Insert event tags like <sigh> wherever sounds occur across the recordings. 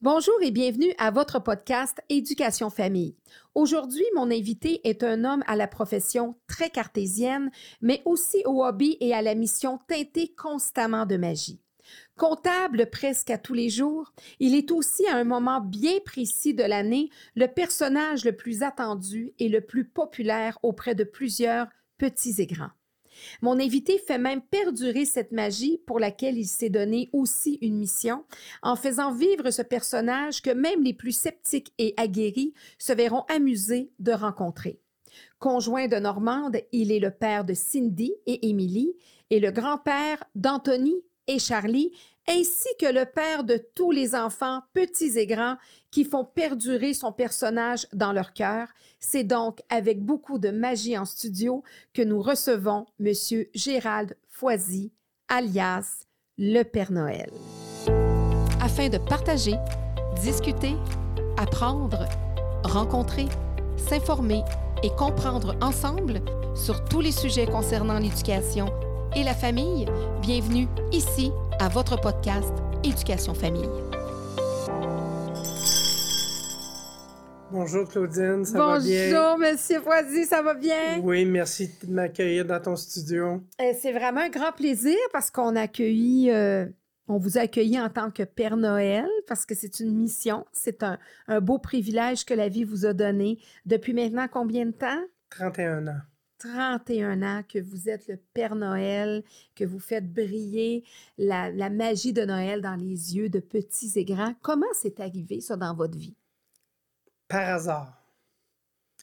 Bonjour et bienvenue à votre podcast Éducation Famille. Aujourd'hui, mon invité est un homme à la profession très cartésienne, mais aussi au hobby et à la mission teintée constamment de magie. Comptable presque à tous les jours, il est aussi à un moment bien précis de l'année le personnage le plus attendu et le plus populaire auprès de plusieurs petits et grands. Mon invité fait même perdurer cette magie pour laquelle il s'est donné aussi une mission, en faisant vivre ce personnage que même les plus sceptiques et aguerris se verront amusés de rencontrer. Conjoint de Normande, il est le père de Cindy et Émilie et le grand-père d'Anthony et Charlie, ainsi que le père de tous les enfants, petits et grands, qui font perdurer son personnage dans leur cœur. C'est donc avec beaucoup de magie en studio que nous recevons M. Gérald Foisy, alias le Père Noël. Afin de partager, discuter, apprendre, rencontrer, s'informer et comprendre ensemble sur tous les sujets concernant l'éducation et la famille, bienvenue ici à votre podcast Éducation Famille. Bonjour Claudine, ça va bien? Bonjour Monsieur Foisy, ça va bien? Oui, merci de m'accueillir dans ton studio. Euh, c'est vraiment un grand plaisir parce qu'on a accueilli, euh, on vous a accueilli en tant que Père Noël parce que c'est une mission, c'est un, un beau privilège que la vie vous a donné depuis maintenant combien de temps? 31 ans. 31 ans que vous êtes le Père Noël, que vous faites briller la, magie de Noël dans les yeux de petits et grands. Comment c'est arrivé ça dans votre vie? Par hasard.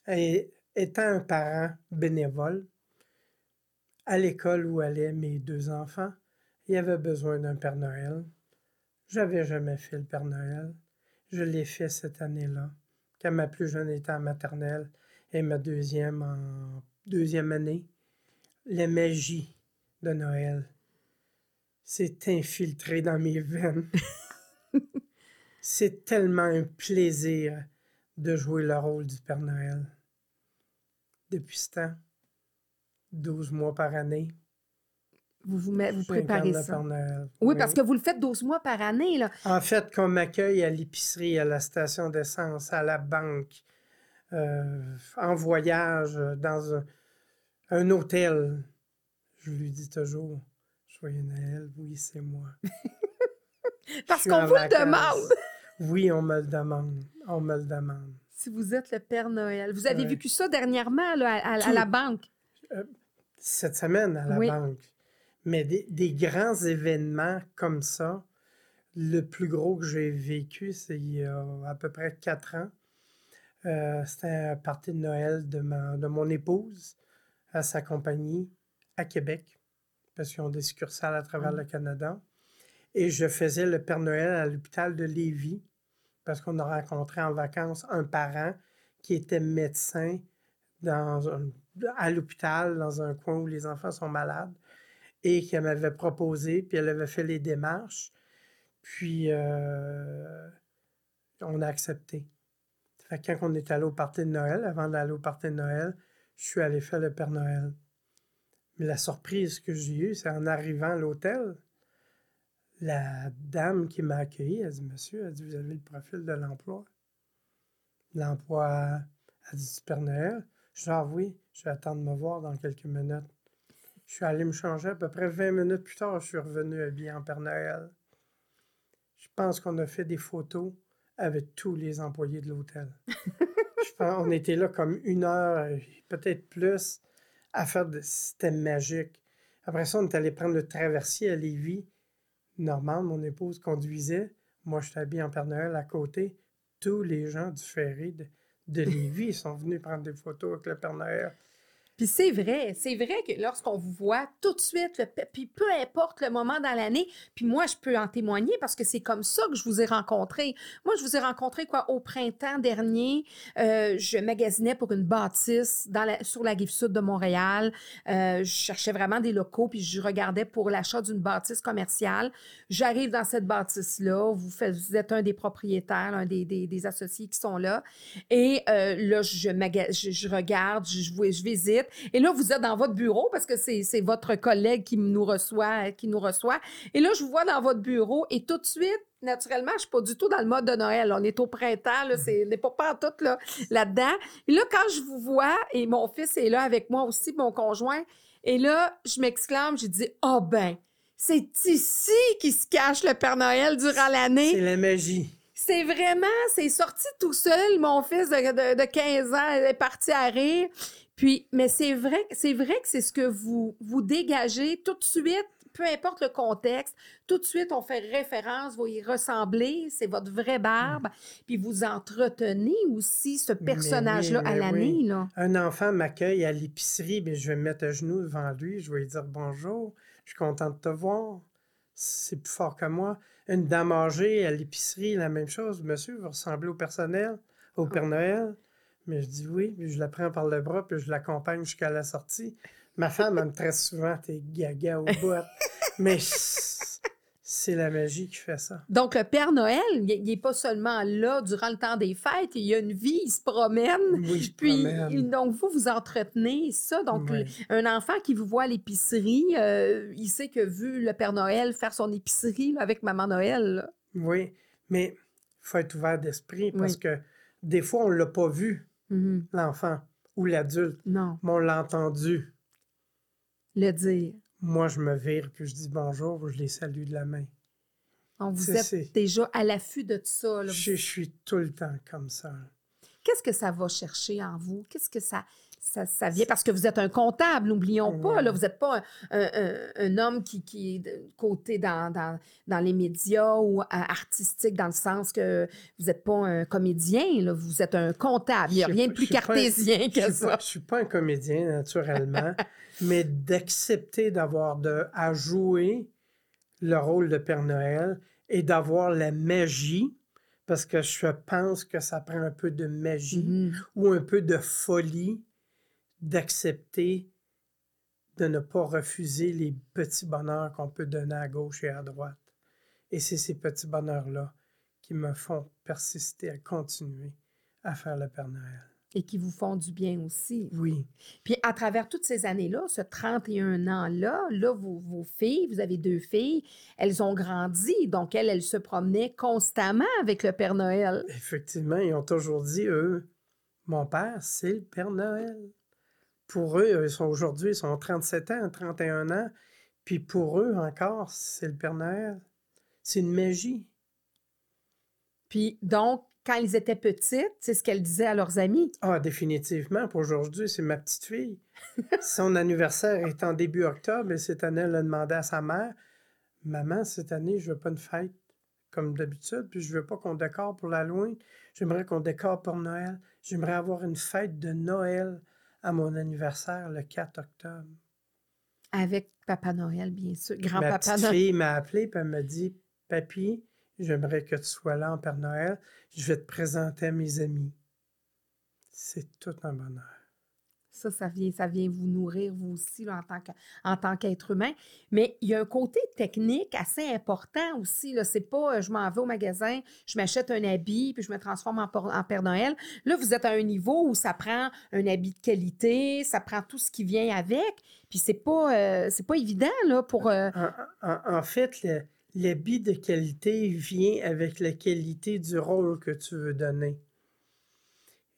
Et étant un parent bénévole, à l'école où allaient mes deux enfants, il y avait besoin d'un Père Noël. J'avais jamais fait le Père Noël. Je l'ai fait cette année-là, quand ma plus jeune était en maternelle et ma deuxième en deuxième année, la magie de Noël s'est infiltrée dans mes veines. <laughs> C'est tellement un plaisir de jouer le rôle du Père Noël. Depuis ce temps, 12 mois par année. Vous vous, met, vous préparez ça. Oui, oui, parce que vous le faites 12 mois par année. Là. En fait, qu'on m'accueille à l'épicerie, à la station d'essence, à la banque, en voyage, dans un, un, hôtel, je lui dis toujours Joyeux Noël, oui, c'est moi. <laughs> parce qu'on vous le demande. oui, on me le demande. On me le demande. Si vous êtes le Père Noël. Vous avez vécu ça dernièrement là, à, à, la banque? Euh, cette semaine à la oui. banque. Mais des, des, grands événements comme ça, le plus gros que j'ai vécu, c'est il y a à peu près quatre ans. Euh, C'était un party de Noël de, ma, de mon épouse à sa compagnie à Québec, parce qu'ils ont des succursales à travers mmh. le Canada. Et je faisais le Père Noël à l'hôpital de Lévis, parce qu'on a rencontré en vacances un parent qui était médecin dans un, à l'hôpital, dans un coin où les enfants sont malades, et qui m'avait proposé, puis elle avait fait les démarches, puis euh, on a accepté. Fait quand on est allé au party de Noël, avant d'aller au party de Noël, je suis allé faire le Père Noël. Mais la surprise que j'ai eue, c'est en arrivant à l'hôtel, la dame qui m'a accueilli, elle dit Monsieur, elle dit, vous avez le profil de l'emploi. L'emploi, elle dit Père Noël. Je dis Ah oui, je vais attendre de me voir dans quelques minutes. Je suis allé me changer. À peu près 20 minutes plus tard, je suis revenu habillé en Père Noël. Je pense qu'on a fait des photos avec tous les employés de l'hôtel. <laughs> je pense on était là comme une heure, peut-être plus, à faire de. C'était magique. Après ça, on est allé prendre le traversier à Lévis. Normande, mon épouse, conduisait. Moi, je suis habillé en Père Noël à côté. Tous les gens du ferry de, de Lévis sont venus prendre des photos avec le Père Noël. Puis c'est vrai, c'est vrai que lorsqu'on vous voit tout de suite, puis peu importe le moment dans l'année, puis moi, je peux en témoigner parce que c'est comme ça que je vous ai rencontré. Moi, je vous ai rencontré quoi au printemps dernier. Euh, je magasinais pour une bâtisse dans sur la rive sud de Montréal. Euh, je cherchais vraiment des locaux, puis je regardais pour l'achat d'une bâtisse commerciale. J'arrive dans cette bâtisse-là, vous, êtes un des propriétaires, un des, des, des associés qui sont là. Et euh, là, je, je, je regarde, je visite. Et là, vous êtes dans votre bureau parce que c'est c'est votre collègue qui nous reçoit, qui nous reçoit. Et là, je vous vois dans votre bureau et tout de suite, naturellement, je suis pas du tout dans le mode de Noël. On est au printemps, là, c'est, on n'est pas tout là, là-dedans. Et là, quand je vous vois, et mon fils est là avec moi aussi, mon conjoint, et là, je m'exclame, je dis, oh ben, c'est ici qu'il se cache le Père Noël durant C'est l'année. la magie. C'est vraiment, c'est sorti tout seul. Mon fils de, de- de 15 ans est parti à rire. Puis, mais c'est vrai, c'est vrai que c'est ce que vous, vous dégagez tout de suite, peu importe le contexte. Tout de suite, on fait référence, vous y ressemblez, c'est votre vraie barbe. Puis vous entretenez aussi ce personnage-là à l'année, oui. Un enfant m'accueille à l'épicerie, mais je vais me mettre à genoux devant lui, je vais lui dire bonjour, je suis content de te voir. C'est plus fort que moi. Une dame âgée à l'épicerie, la même chose. Monsieur, vous ressemblez au personnel, au Père Noël. Mais je dis oui, puis je la prends par le bras, puis je l'accompagne jusqu'à la sortie. Ma femme, elle me traite souvent, t'es gaga au bout. <laughs> Mais c'est la magie qui fait ça. Donc, le Père Noël, il n'est pas seulement là durant le temps des fêtes, il y a une vie, il se promène. Oui, je Puis, promène. donc, vous, vous entretenez ça. Donc, Oui. un enfant qui vous voit à l'épicerie, euh, il sait que vu le Père Noël faire son épicerie là, avec Maman Noël, là, Oui, mais il faut être ouvert d'esprit parce Oui. que des fois, on ne l'a pas vu, mhm, l'enfant ou l'adulte, non, mais on l'a entendu. le dire. Moi, je me vire puis je dis bonjour, je les salue de la main. Donc, vous êtes déjà à l'affût de ça. là. Je, je suis tout le temps comme ça. Qu'est-ce que ça va chercher en vous? Qu'est-ce que ça, ça, ça vient? Parce que vous êtes un comptable, n'oublions pas. Là, vous n'êtes pas un, un- un- un homme qui, qui est de côté dans, dans, dans les médias ou euh, artistique, dans le sens que vous n'êtes pas un comédien, là, vous êtes un comptable. Il n'y a rien de plus cartésien que ça. pas- je suis pas un comédien, naturellement, <laughs> mais d'accepter d'avoir de, à jouer le rôle de Père Noël et d'avoir la magie, parce que je pense que ça prend un peu de magie. Mhm. ou un peu de folie d'accepter de ne pas refuser les petits bonheurs qu'on peut donner à gauche et à droite. Et c'est ces petits bonheurs-là qui me font persister à continuer à faire le Père Noël. Et qui vous font du bien aussi. Oui, Puis à travers toutes ces années-là, ce 31 ans-là, là, vos, vos filles, vous avez deux filles, elles ont grandi, donc elles, elles se promenaient constamment avec le Père Noël. effectivement, ils ont toujours dit, eux, mon père, c'est le Père Noël. Pour eux, ils sont aujourd'hui, ils sont 37 ans, 31 ans, puis pour eux encore, c'est le Père Noël. C'est une magie. Puis donc, quand ils étaient petites, c'est ce qu'elles disaient à leurs amis. Ah, définitivement. Pour aujourd'hui, c'est ma petite fille. <laughs> Son anniversaire est en début octobre et cette année, elle a demandé à sa mère Maman, cette année, je veux pas une fête comme d'habitude, puis je veux pas qu'on décore pour l'Halloween. J'aimerais qu'on décore pour Noël. J'aimerais avoir une fête de Noël à mon anniversaire le 4 octobre. Avec Papa Noël, bien sûr. Ma Grand-Papa petite Noël. fille m'a appelé et elle m'a dit Papy, j'aimerais que tu sois là en Père Noël. Je vais te présenter à mes amis. C'est tout un bonheur. Ça, ça vient, ça vient vous nourrir, vous aussi, en tant qu'être humain. Mais il y a un côté technique assez important aussi. C'est pas euh, je m'en vais au magasin, je m'achète un habit, puis je me transforme en, Père Noël. Là, vous êtes à un niveau où ça prend un habit de qualité, ça prend tout ce qui vient avec. Puis c'est pas, euh, c'est pas évident là, pour. euh, En, fait, l'habit de qualité vient avec la qualité du rôle que tu veux donner.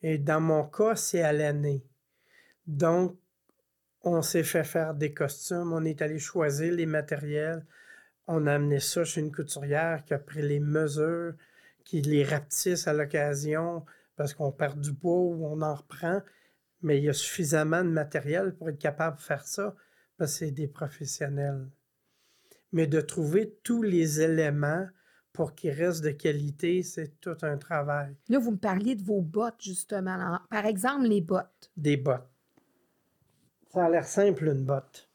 Et dans mon cas, c'est à l'année. Donc, on s'est fait faire des costumes, on est allé choisir les matériels, on a amené ça chez une couturière qui a pris les mesures, qui les rapetisse à l'occasion parce qu'on perd du poids ou on en reprend. Mais il y a suffisamment de matériel pour être capable de faire ça parce que c'est des professionnels mais de trouver tous les éléments pour qu'ils restent de qualité, c'est tout un travail. Là, vous me parliez de vos bottes, justement. Par exemple, les bottes. Des bottes. Ça a l'air simple, une botte.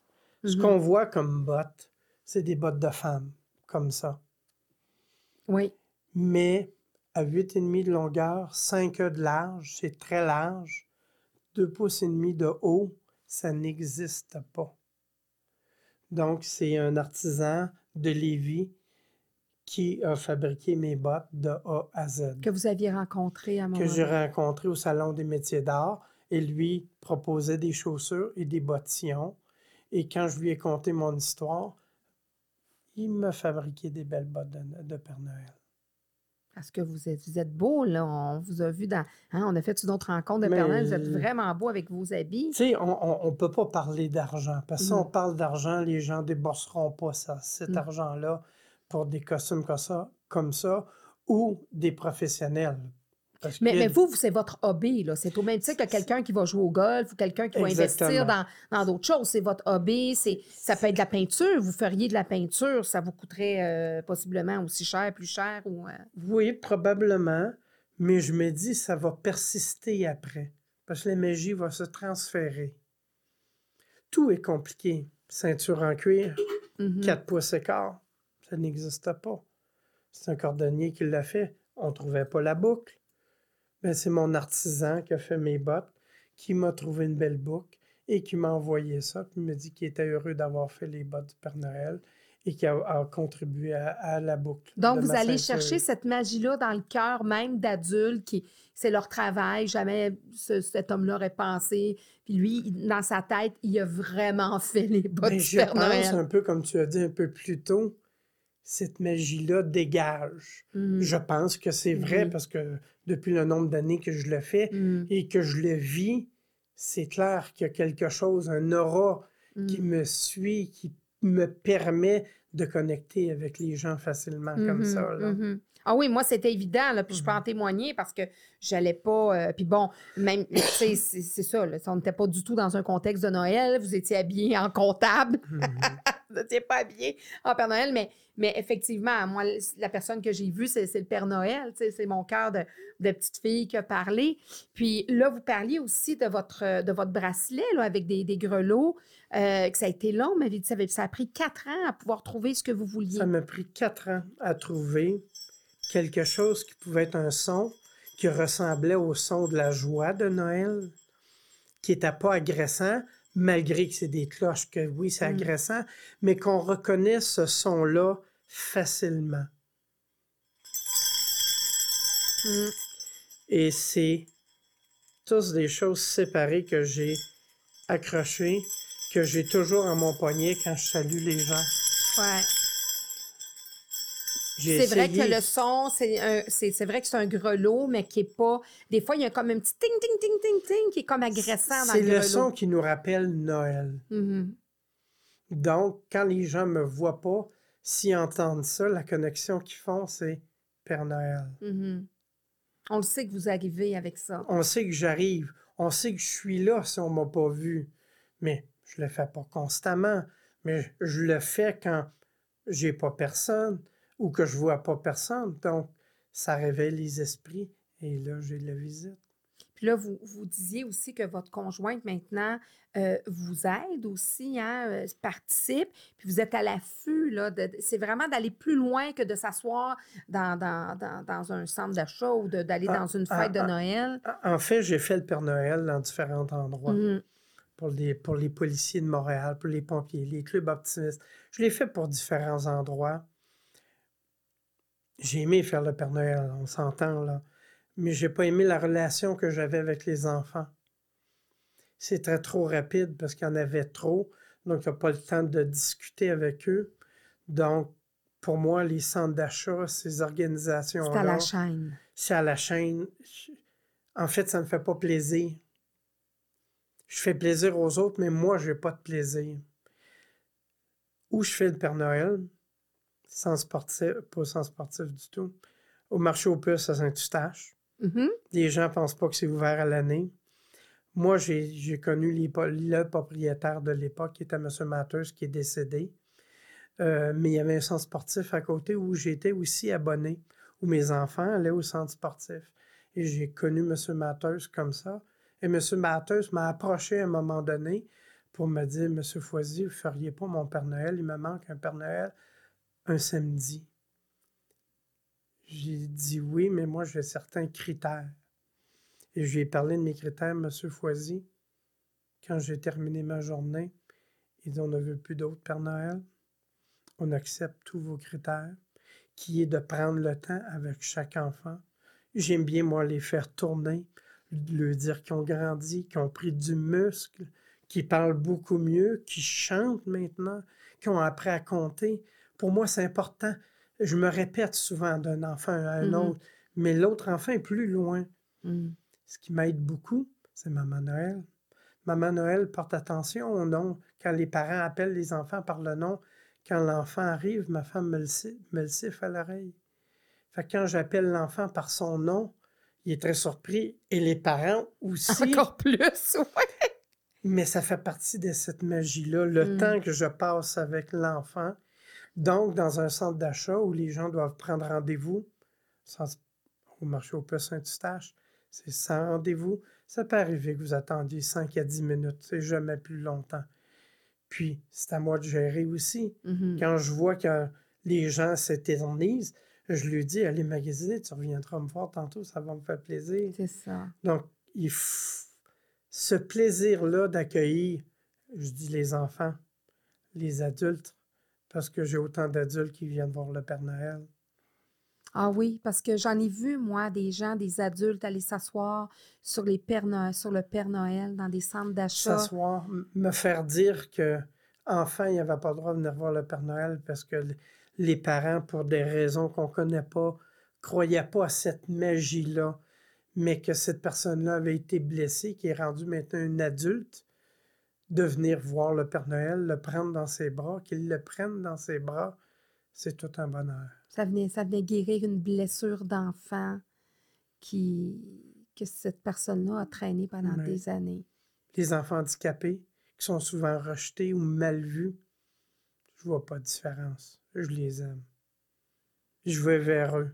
Ce Mhm. qu'on voit comme bottes, c'est des bottes de femmes, comme ça. Oui. Mais à 8,5 de longueur, 5 de large, c'est très large. 2 pouces et demi de haut, ça n'existe pas. Donc, c'est un artisan de Lévis qui a fabriqué mes bottes de A à Z. Que vous aviez rencontré à un moment que j'ai rencontré au Salon des métiers d'art et lui proposait des chaussures et des bottillons. Et quand je lui ai conté mon histoire, il m'a fabriqué des belles bottes de, Père Noël. Parce que vous êtes, vous êtes beau, là. On vous a vu dans. Hein, on a fait une autre rencontre de Père Noël. Vous êtes vraiment beau avec vos habits. Tu sais, on ne peut pas parler d'argent. Parce que si on parle d'argent, les gens ne débourseront pas ça, cet mm. argent-là pour des costumes comme ça, comme ça ou des professionnels. Mais, vous, c'est votre hobby. C'est au même titre que quelqu'un qui va jouer au golf ou quelqu'un qui va investir dans, d'autres choses. C'est votre hobby. Ça peut être de la peinture. Vous feriez de la peinture. Ça vous coûterait euh, possiblement aussi cher, plus cher. Ou, euh? Oui, probablement. Mais je me dis, ça va persister après. Parce que la magie va se transférer. Tout est compliqué. Ceinture en cuir, 4 mm-hmm. pouces et quart, ça n'existe pas. C'est un cordonnier qui l'a fait. On ne trouvait pas la boucle. Ben, c'est mon artisan qui a fait mes bottes, qui m'a trouvé une belle boucle et qui m'a envoyé ça, puis m'a dit qu'il était heureux d'avoir fait les bottes du Père Noël et qui a, contribué à, la boucle. Donc, vous allez chercher cette magie-là dans le cœur même d'adultes qui c'est leur travail, jamais cet homme-là aurait pensé. Puis lui, dans sa tête, il a vraiment <laughs> fait les bottes ben, du Père Noël. Je pense un peu, comme tu as dit un peu plus tôt, cette magie-là dégage. Mm. Je pense que c'est vrai parce que depuis le nombre d'années que je le fais mm. et que je le vis, c'est clair qu'il y a quelque chose, un aura qui mm. me suit, qui me permet de connecter avec les gens facilement comme mm-hmm, ça. Là. Mm-hmm. Ah oui, moi, c'était évident, là, puis je peux en mm-hmm. témoigner parce que j'allais pas. Euh, puis bon, même, <coughs> c'est ça, là, on n'était pas du tout dans un contexte de Noël. Vous étiez habillé en comptable. <laughs> vous n'étiez pas habillé en Père Noël, mais effectivement, moi, la personne que j'ai vue, c'est, le Père Noël. C'est mon cœur de, petite fille qui a parlé. Puis là, vous parliez aussi de votre, de votre bracelet là, avec des, grelots, euh, que ça a été long, mais ça, ça a pris quatre ans à pouvoir trouver ce que vous vouliez. Ça m'a pris quatre ans à trouver quelque chose qui pouvait être un son qui ressemblait au son de la joie de Noël, qui n'était pas agressant, malgré que c'est des cloches, que oui, c'est mm. agressant, mais qu'on reconnaît ce son-là facilement. Mm. Et c'est tous des choses séparées que j'ai accrochées, que j'ai toujours à mon poignet quand je salue les gens. Ouais. C'est vrai que le son, c'est vrai que c'est un grelot, mais qui est pas. Des fois, il y a comme un petit ting, ting, ting, ting, ting qui est comme agressant dans le C'est le son qui nous rappelle Noël. Mm-hmm. Donc, quand les gens me voient pas, s'ils entendent ça, la connexion qu'ils font, c'est Père Noël. Mm-hmm. On le sait que vous arrivez avec ça. On sait que j'arrive. On sait que je suis là si on m'a pas vu. Mais je le fais pas constamment. Mais je le fais quand j'ai pas personne ou que je vois pas personne. Donc, ça réveille les esprits et là, j'ai de la visite. Puis là, vous, vous disiez aussi que votre conjointe maintenant euh, vous aide aussi, hein, euh, participe, puis vous êtes à l'affût. C'est vraiment d'aller plus loin que de s'asseoir dans, dans, un centre d'achat ou d'aller ah, dans une ah, fête de ah, Noël. En fait, j'ai fait le Père Noël dans différents endroits. Mmh. Pour les, pour les policiers de Montréal, pour les pompiers, les clubs optimistes. Je l'ai fait pour différents endroits. J'ai aimé faire le Père Noël, on s'entend là, mais j'ai pas aimé la relation que j'avais avec les enfants. C'était trop rapide parce qu'il y en avait trop, donc il n'y a pas le temps de discuter avec eux. Donc, pour moi, les centres d'achat, ces organisations-là. C'est à la chaîne. C'est à la chaîne. En fait, ça ne me fait pas plaisir. Je fais plaisir aux autres, mais moi, je n'ai pas de plaisir. Où je fais le Père Noël, sans sportif, pas sans sportif du tout. Au marché aux puces à Saint-Eustache. Mm-hmm. Les gens ne pensent pas que c'est ouvert à l'année. Moi, j'ai connu le propriétaire de l'époque, qui était M. Matheus, qui est décédé. Euh, mais il y avait un centre sportif à côté où j'étais aussi abonné, où mes enfants allaient au centre sportif. Et j'ai connu M. Matheus comme ça. Et M. Matheus m'a approché à un moment donné pour me dire M. Foisy, vous ne feriez pas mon Père Noël? Il me manque un Père Noël un samedi. J'ai dit oui, mais moi j'ai certains critères. Et je lui ai parlé de mes critères, M. Foisy. Quand j'ai terminé ma journée, il dit on ne veut plus d'autres Père Noël. On accepte tous vos critères, qui est de prendre le temps avec chaque enfant. J'aime bien, moi, les faire tourner, leur dire qu'ils ont grandi, qu'ils ont pris du muscle, qu'ils parlent beaucoup mieux, qu'ils chantent maintenant, qu'ils ont appris à compter. Pour moi, c'est important. Je me répète souvent d'un enfant à un Mhm. autre, mais l'autre enfant est plus loin. Mm. Ce qui m'aide beaucoup, c'est Maman Noël. Maman Noël porte attention au nom. Quand les parents appellent les enfants par le nom, quand l'enfant arrive, ma femme me le, si- me le siffle à l'oreille. Fait que quand j'appelle l'enfant par son nom, il est très surpris et les parents aussi. <laughs> Encore plus, ouais. Mais ça fait partie de cette magie-là, le Mm. temps que je passe avec l'enfant. Donc, dans un centre d'achat où les gens doivent prendre rendez-vous, au marché au Puce Saint-Eustache, c'est sans rendez-vous. Ça peut arriver que vous attendiez 5 à 10 minutes, c'est jamais plus longtemps. Puis, c'est à moi de gérer aussi. Mhm. Quand je vois que les gens s'éternisent, je lui dis, allez magasiner, tu reviendras me voir tantôt, ça va me faire plaisir. C'est ça. Donc, il f- ce plaisir-là d'accueillir, je dis les enfants, les adultes, parce que j'ai autant d'adultes qui viennent voir le Père Noël. Ah oui, parce que j'en ai vu, moi, des gens, des adultes aller s'asseoir sur, les Pères Noël- sur le Père Noël dans des centres d'achat. S'asseoir, me faire dire que enfant, il n'y avait pas le droit de venir voir le Père Noël parce que les parents, pour des raisons qu'on ne connaît pas, croyaient pas à cette magie-là, mais que cette personne-là avait été blessée, qui est rendue maintenant une adulte, de venir voir le Père Noël, le prendre dans ses bras, qu'il le prenne dans ses bras, c'est tout un bonheur. Ça venait, ça venait guérir une blessure d'enfant qui, que cette personne-là a traîné pendant Oui. des années. Les enfants handicapés, qui sont souvent rejetés ou mal vus, je vois pas de différence. Je les aime. Je vais vers eux.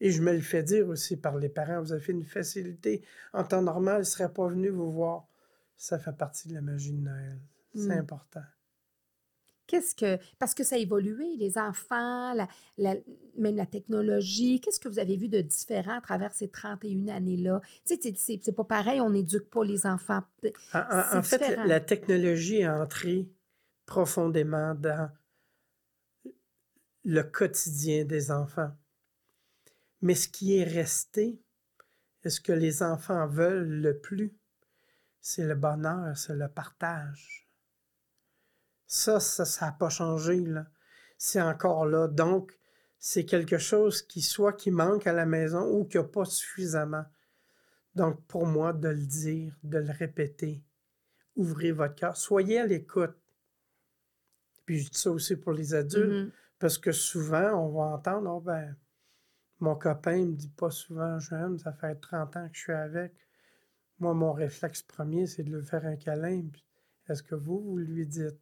Et je me le fais dire aussi par les parents, vous avez fait une facilité. En temps normal, ils ne seraient pas venus vous voir. Ça fait partie de la magie de Noël. C'est Mm. important. Qu'est-ce que. Parce que ça a évolué, les enfants, la- la- même la technologie. Qu'est-ce que vous avez vu de différent à travers ces 31 années-là? Tu sais, c'est- pas pareil, on n'éduque pas les enfants. En, en- en C'est fait, différent. la technologie est entrée profondément dans le quotidien des enfants. Mais ce qui est resté, et ce que les enfants veulent le plus, c'est le bonheur, c'est le partage. Ça, ça n'a pas changé, là. C'est encore là. Donc, c'est quelque chose qui soit qui manque à la maison ou qu'il n'y a pas suffisamment. Donc, pour moi, de le dire, de le répéter, ouvrez votre cœur, soyez à l'écoute. Puis je dis ça aussi pour les adultes, Mhm. parce que souvent, on va entendre, oh ben, mon copain me dit pas souvent j'aime, ça fait 30 ans que je suis avec. Moi, mon réflexe premier, c'est de lui faire un câlin. Est-ce que vous, vous lui dites?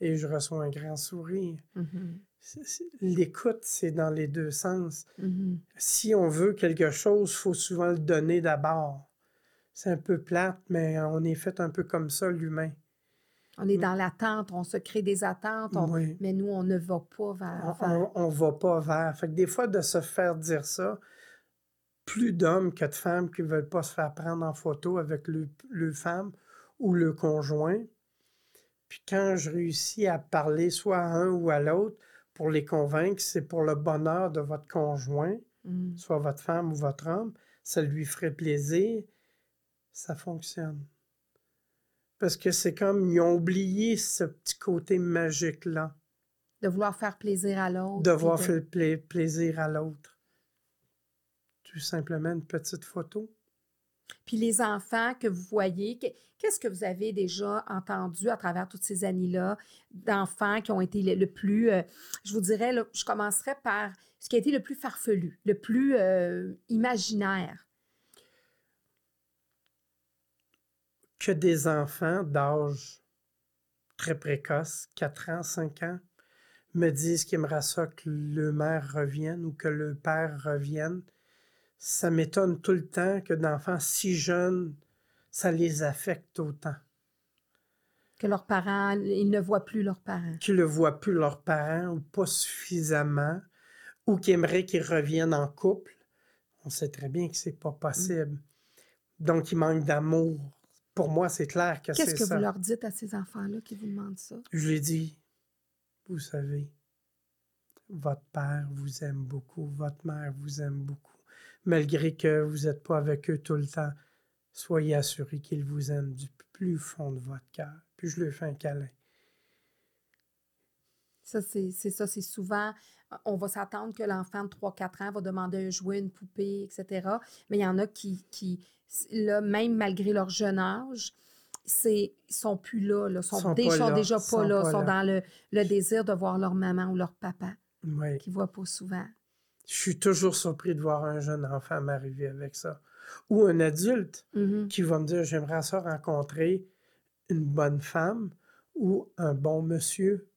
Et je reçois un grand sourire. Mhm. C'est- L'écoute, c'est dans les deux sens. Mhm. Si on veut quelque chose, il faut souvent le donner d'abord. C'est un peu plate, mais on est fait un peu comme ça, l'humain. On est Mm. dans l'attente, on se crée des attentes, on- Oui. mais nous, on ne va pas vers. vers- On ne va pas vers. Fait que des fois, de se faire dire ça, plus d'hommes que de femmes qui ne veulent pas se faire prendre en photo avec le, le femme ou le conjoint. Puis quand je réussis à parler soit à un ou à l'autre pour les convaincre, c'est pour le bonheur de votre conjoint, Mm. soit votre femme ou votre homme, ça lui ferait plaisir, ça fonctionne. Parce que c'est comme ils ont oublié ce petit côté magique-là, De vouloir faire plaisir à l'autre. de de- faire pla- plaisir à l'autre. Tout simplement une petite photo? Puis les enfants que vous voyez, que- qu'est-ce que vous avez déjà entendu à travers toutes ces années-là d'enfants qui ont été le, plus, euh, je vous dirais, là, je commencerai par ce qui a été le plus farfelu, le plus euh, imaginaire? Que des enfants d'âge très précoce, 4 ans, 5 ans, me disent qu'ils aimeraient ça que le mère revienne ou que le père revienne. Ça m'étonne tout le temps que d'enfants si jeunes, ça les affecte autant. Que leurs parents, ils ne voient plus leurs parents. Qu'ils ne voient plus leurs parents ou pas suffisamment, ou qu'ils aimeraient qu'ils reviennent en couple. On sait très bien que c'est pas possible. Donc, ils manquent d'amour. Pour moi, c'est clair que c'est Qu'est-ce que vous leur dites à ces enfants-là qui vous demandent ça? Je lui ai dit, vous savez, votre père vous aime beaucoup, votre mère vous aime beaucoup. Malgré que vous n'êtes pas avec eux tout le temps, soyez assurés qu'il vous aime du plus fond de votre cœur. Puis je lui fais un câlin. Ça, c'est ça, c'est souvent, on va s'attendre que l'enfant de 3-4 ans va demander un jouet, une poupée, etc. Mais il y en a qui, qui là, même malgré leur jeune âge, c'est sont plus là, là sont, sont, déjà, déjà pas là, sont, dans le, le, désir de voir leur maman ou leur papa, oui. qu'ils ne voient pas souvent. Je suis toujours surpris de voir un jeune enfant m'arriver avec ça. Ou un adulte mm-hmm. qui va me dire J'aimerais ça rencontrer une bonne femme ou un bon monsieur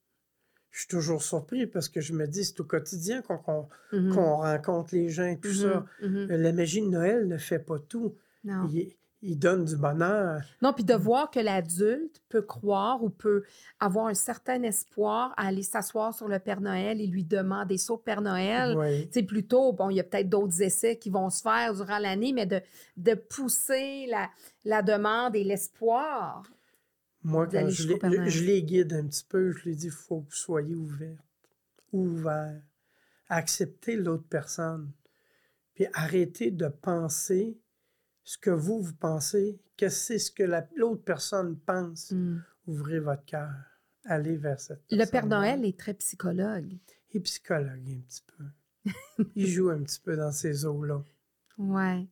je suis toujours surpris parce que je me dis, c'est au quotidien qu'on mm-hmm. rencontre les gens et tout ça. Mm-hmm. La magie de Noël ne fait pas tout. Non. Il, donne du bonheur. Non, puis de voir que l'adulte peut croire ou peut avoir un certain espoir à aller s'asseoir sur le Père Noël et lui demander ça au Père Noël. Oui. C'est plutôt, bon, il y a peut-être d'autres essais qui vont se faire durant l'année, mais de, de pousser la, la demande et l'espoir. Moi, quand je les, Noël. je les guide un petit peu, je les dis, il faut que vous soyez ouverts, ouverts, accepter l'autre personne, puis arrêtez de penser ce que vous, vous pensez, que c'est ce que la- l'autre personne pense. Mm. Ouvrez votre cœur, allez vers cette Le Père. Noël est très psychologue. Il est psychologue un petit peu. <laughs> il joue un petit peu dans ces eaux-là. Ouais.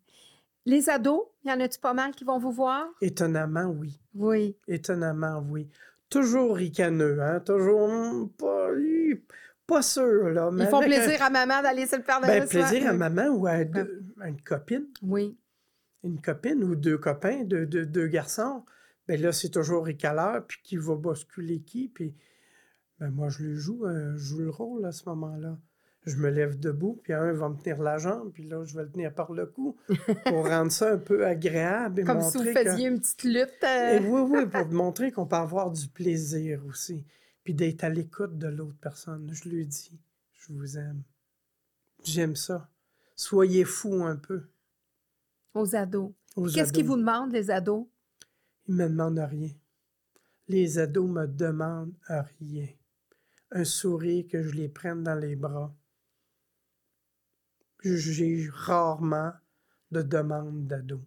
Les ados, y en a-tu pas mal qui vont vous voir? Étonnamment, oui. Oui. Étonnamment, oui. Toujours ricaneux, hein? Toujours hum, pas, hi, pas sûr, là. mais Ils font un- plaisir à maman d'aller sur le Père Noël. Ben, soir. plaisir à maman ou à une copine. Oui. Une copine ou deux copains, deux, deux, deux garçons. Ben là, c'est toujours ricaleur, puis qui va basculer qui, puis ben moi, je le joue, euh, je joue le rôle à ce moment-là. Je me lève debout, puis un va me tenir la jambe, puis là, je vais le tenir par le cou pour <laughs> rendre ça un peu agréable et Comme si vous que- faisiez une petite lutte. euh, Et oui, oui, pour <laughs> montrer qu'on peut avoir du plaisir aussi. Puis d'être à l'écoute de l'autre personne. Je lui dis, je vous aime. J'aime ça. Soyez fous un peu. Aux ados. Qu'est-ce qu'ils vous demandent, les ados? Ils me demandent rien. Les ados me demandent rien. Un sourire que je les prenne dans les bras. J'ai rarement de demandes d'ados.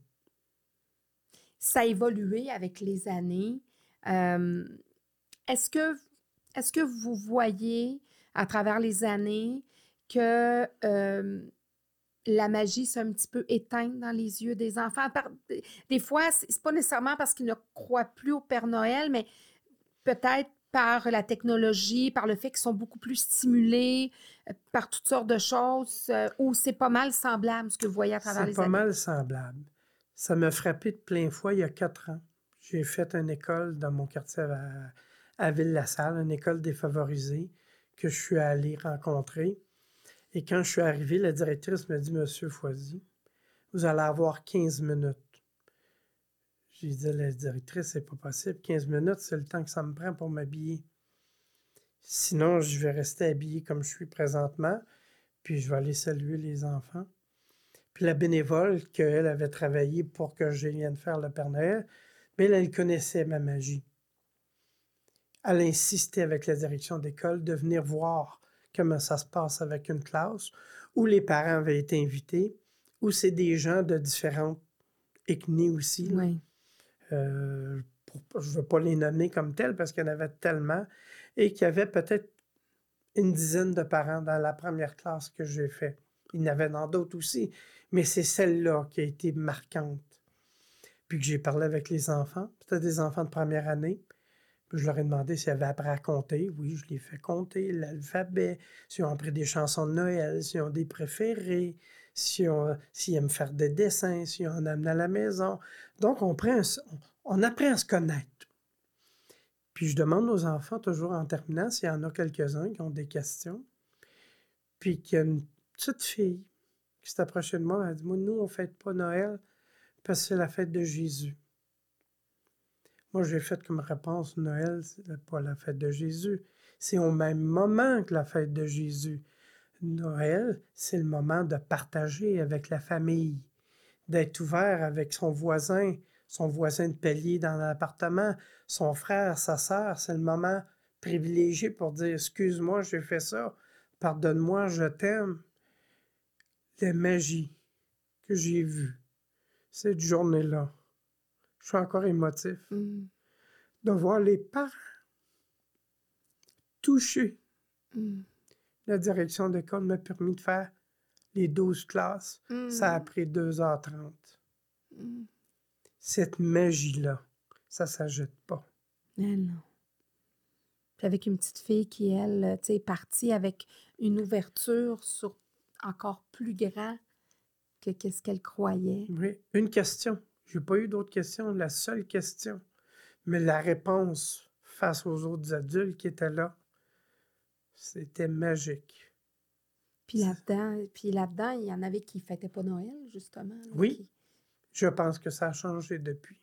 Ça a évolué avec les années. Euh, est-ce que, est que vous voyez à travers les années que euh, la magie s'est un petit peu éteinte dans les yeux des enfants? Des fois, c'est c'est pas nécessairement parce qu'ils ne croient plus au Père Noël, mais peut-être par la technologie, par le fait qu'ils sont beaucoup plus stimulés, euh, par toutes sortes de choses, euh, ou c'est pas mal semblable ce que vous voyez à travers C'est les pas années? mal semblable. Ça m'a frappé de plein fouet il y a quatre ans. J'ai fait une école dans mon quartier à, à Ville-la-Salle, une école défavorisée que je suis allé rencontrer. Et quand je suis arrivé, la directrice me dit Monsieur Foisy, vous allez avoir 15 minutes. J'ai dit à la directrice, c'est pas possible. 15 minutes, c'est le temps que ça me prend pour m'habiller. Sinon, je vais rester habillé comme je suis présentement, puis je vais aller saluer les enfants. Puis la bénévole qu'elle avait travaillé pour que je vienne faire le Père Noël, mais elle, elle connaissait ma magie. Elle insistait avec la direction d'école de venir voir comment ça se passe avec une classe où les parents avaient été invités, où c'est des gens de différentes ethnies aussi. Oui. Euh, pour- je ne veux pas les nommer comme tels parce qu'il y en avait tellement, et qu'il y avait peut-être une dizaine de parents dans la première classe que j'ai fait. Il y en avait dans d'autres aussi, mais c'est celle-là qui a été marquante. Puis que j'ai parlé avec les enfants, c'était des enfants de première année. Je leur ai demandé s'ils avaient appris à compter. Oui, je les fais compter, l'alphabet, s'ils ont appris des chansons de Noël, s'ils ont des préférés, s'ils ont- s'ils aiment faire des dessins, s'ils en amènent à la maison. Donc, on, apprend à se connaître. Puis je demande aux enfants, toujours en terminant, s'il y en a quelques-uns qui ont des questions. Puis qu'il y a une petite fille qui s'est approchée de moi, elle a dit nous, on ne fête pas Noël parce que c'est la fête de Jésus. Moi, j'ai fait comme réponse Noël, pas la fête de Jésus. C'est au même moment que la fête de Jésus. Noël, c'est le moment de partager avec la famille, d'être ouvert avec son voisin, son voisin de palier dans l'appartement, son frère, sa sœur. C'est le moment privilégié pour dire Excuse-moi, j'ai fait ça, pardonne-moi, je t'aime. La magie que j'ai vue cette journée-là, Je suis encore émotif. Mm. De voir les parents touchés. Mm. La direction d'école m'a permis de faire les 12 classes. Ça a Mm. pris 2h30. Mm. Cette magie-là, ça ne s'ajoute pas. Mais non. Puis avec une petite fille qui, elle, est partie avec une ouverture sur encore plus grand que qu'est-ce qu'elle croyait. Oui. Une question. Je n'ai pas eu d'autres questions. La seule question. Mais la réponse face aux autres adultes qui étaient là, c'était magique. Puis là-dedans, puis là-dedans, il y en avait qui ne fêtaient pas Noël, justement. là, Oui. qui- Je pense que ça a changé depuis.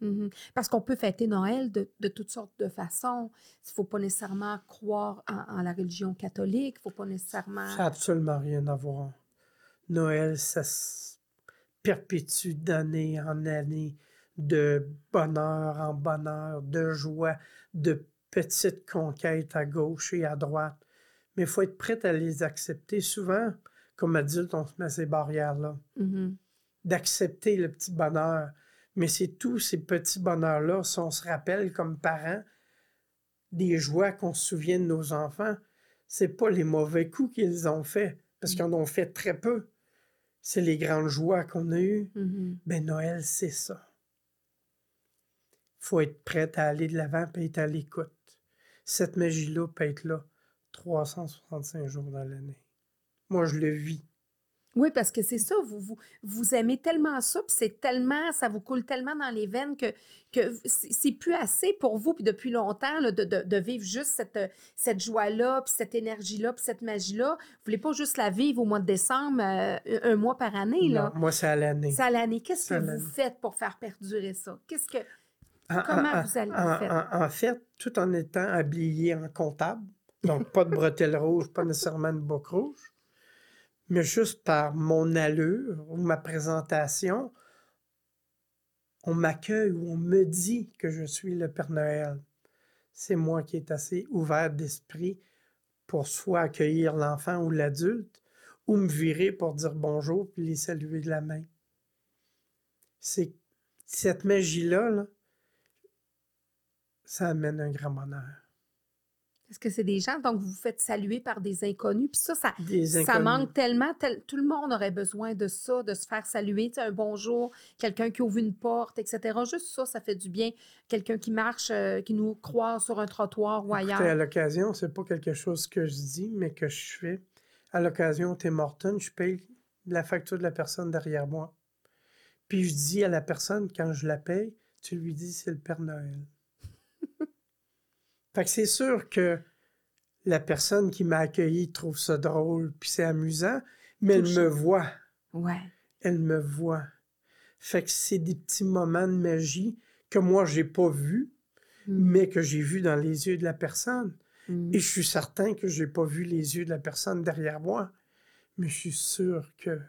Mhm. Parce qu'on peut fêter Noël de, de toutes sortes de façons. Il ne faut pas nécessairement croire en, en la religion catholique, il ne faut pas nécessairement... Ça n'a absolument rien à voir. Noël, ça se perpétue d'année en année, de bonheur en bonheur, de joie, de petites conquêtes à gauche et à droite. Mais il faut être prêt à les accepter. Souvent, comme adulte, on se met ces barrières-là. Mhm. D'accepter le petit bonheur. Mais c'est tous ces petits bonheurs-là, si on se rappelle comme parents, des joies qu'on se souvient de nos enfants, c'est pas les mauvais coups qu'ils ont faits, parce qu'ils en ont fait très peu. C'est les grandes joies qu'on a eues. Mhm. Ben Noël, c'est ça. faut être prêt à aller de l'avant et être à l'écoute. Cette magie-là peut être là 365 jours dans l'année. Moi, je le vis. Oui, parce que c'est ça, vous, vous, vous aimez tellement ça, puis c'est tellement, ça vous coule tellement dans les veines que, que c'est plus assez pour vous, puis depuis longtemps, là, de, de- de vivre juste cette, cette joie-là, puis cette énergie-là, puis cette magie-là. Vous voulez pas juste la vivre au mois de décembre, euh, un mois par année, là? Non, moi, c'est à l'année. C'est à l'année. Qu'est-ce que vous faites pour faire perdurer ça? Qu'est-ce que... En- Comment en- vous allez en, faire? en- en fait, tout en étant habillé en comptable, donc pas de bretelles rouges, pas nécessairement de boucle rouge, mais juste par mon allure ou ma présentation, on m'accueille ou on me dit que je suis le Père Noël. C'est moi qui est assez ouvert d'esprit pour soit accueillir l'enfant ou l'adulte, ou me virer pour dire bonjour puis les saluer de la main. C'est cette magie-là, là, ça amène un grand bonheur. Est-ce que c'est des gens, donc vous vous faites saluer par des inconnus, puis ça, ça, manque tellement, tel- tout le monde aurait besoin de ça, de se faire saluer, tu sais, un bonjour, quelqu'un qui ouvre une porte, etc. Juste ça, ça fait du bien. Quelqu'un qui marche, euh, qui nous croise sur un trottoir ou Écoutez, à ailleurs. l'occasion, c'est pas quelque chose que je dis, mais que je fais. À l'occasion, Tim Horton, je paye la facture de la personne derrière moi. Puis je dis à la personne, quand je la paye, tu lui dis c'est le Père Noël. Fait que c'est sûr que la personne qui m'a accueilli trouve ça drôle, puis c'est amusant, mais elle me voit. Ouais. elle me voit. Fait que c'est des petits moments de magie que moi, j'ai pas vus, Mm. mais que j'ai vus dans les yeux de la personne. Mm. Et je suis certain que j'ai pas vu les yeux de la personne derrière moi, mais je suis sûr que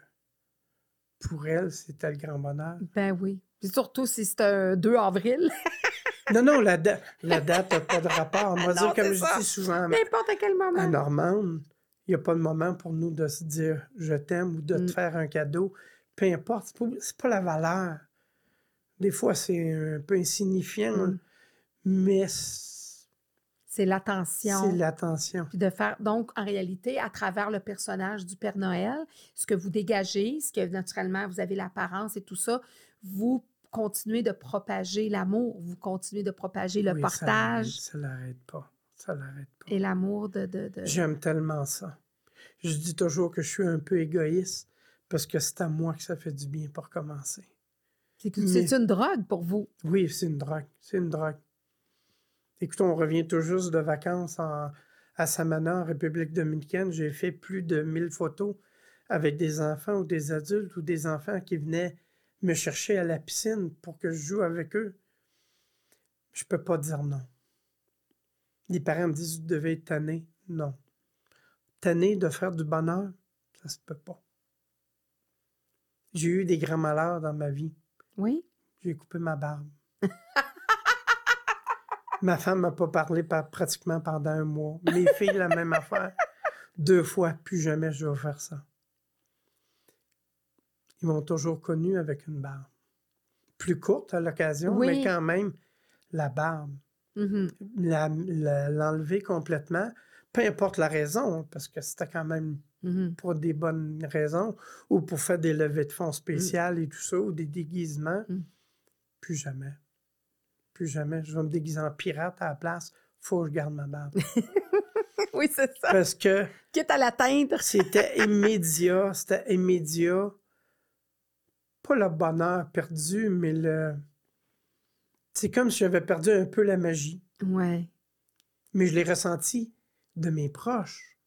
pour elle, c'était le grand bonheur. Ben oui. Puis surtout si c'est un 2 avril. <laughs> Non, non, la, da- la date n'a pas de rapport. On va <laughs> Non, dire, comme c'est je ça. dis souvent à, N'importe quel moment. à Normande, il n'y a pas de moment pour nous de se dire je t'aime ou de Mm. te faire un cadeau. Peu importe, pas, c'est pas la valeur. Des fois, c'est un peu insignifiant, Mm. mais c'est C'est l'attention. c'est l'attention. Puis de faire, donc, en réalité, à travers le personnage du Père Noël, ce que vous dégagez, ce que naturellement vous avez l'apparence et tout ça, vous continuez de propager l'amour, vous continuez de propager le Oui, partage l'arrête- Ça l'arrête pas. Ça l'arrête pas. et l'amour de. de, de- J'aime tellement ça. Je dis toujours que je suis un peu égoïste parce que c'est à moi que ça fait du bien pour commencer. C'est mais- une drogue pour vous. Oui, c'est une drogue. C'est une drogue. Écoute, on revient tout juste de vacances en- à Samana, en République dominicaine. J'ai fait plus de 1000 photos avec des enfants ou des adultes ou des enfants qui venaient me chercher à la piscine pour que je joue avec eux. Je peux pas dire non. Les parents me disent, vous devez être tanné. Non. Tanné de faire du bonheur, ça se peut pas. J'ai eu des grands malheurs dans ma vie. Oui? J'ai coupé ma barbe. <laughs> ma femme m'a pas parlé par- pratiquement pendant un mois. Mes filles, la même <laughs> affaire. Deux fois, plus jamais je vais faire ça. Ils m'ont toujours connu avec une barbe. plus courte à l'occasion, Oui. mais quand même, la barbe. Mhm. La- la- L'enlever complètement, peu importe la raison, parce que c'était quand même Mhm. pour des bonnes raisons, ou pour faire des levées de fonds spéciales et tout ça, ou des déguisements. Mm. Plus jamais. Plus jamais. Je vais me déguiser en pirate à la place. Faut que je garde ma barbe. <laughs> oui, c'est ça. Parce que Quitte à l'atteindre. c'était <laughs> immédiat. C'était immédiat. Pas le bonheur perdu, mais le. C'est comme si j'avais perdu un peu la magie. Ouais. Mais je l'ai ressenti de mes proches.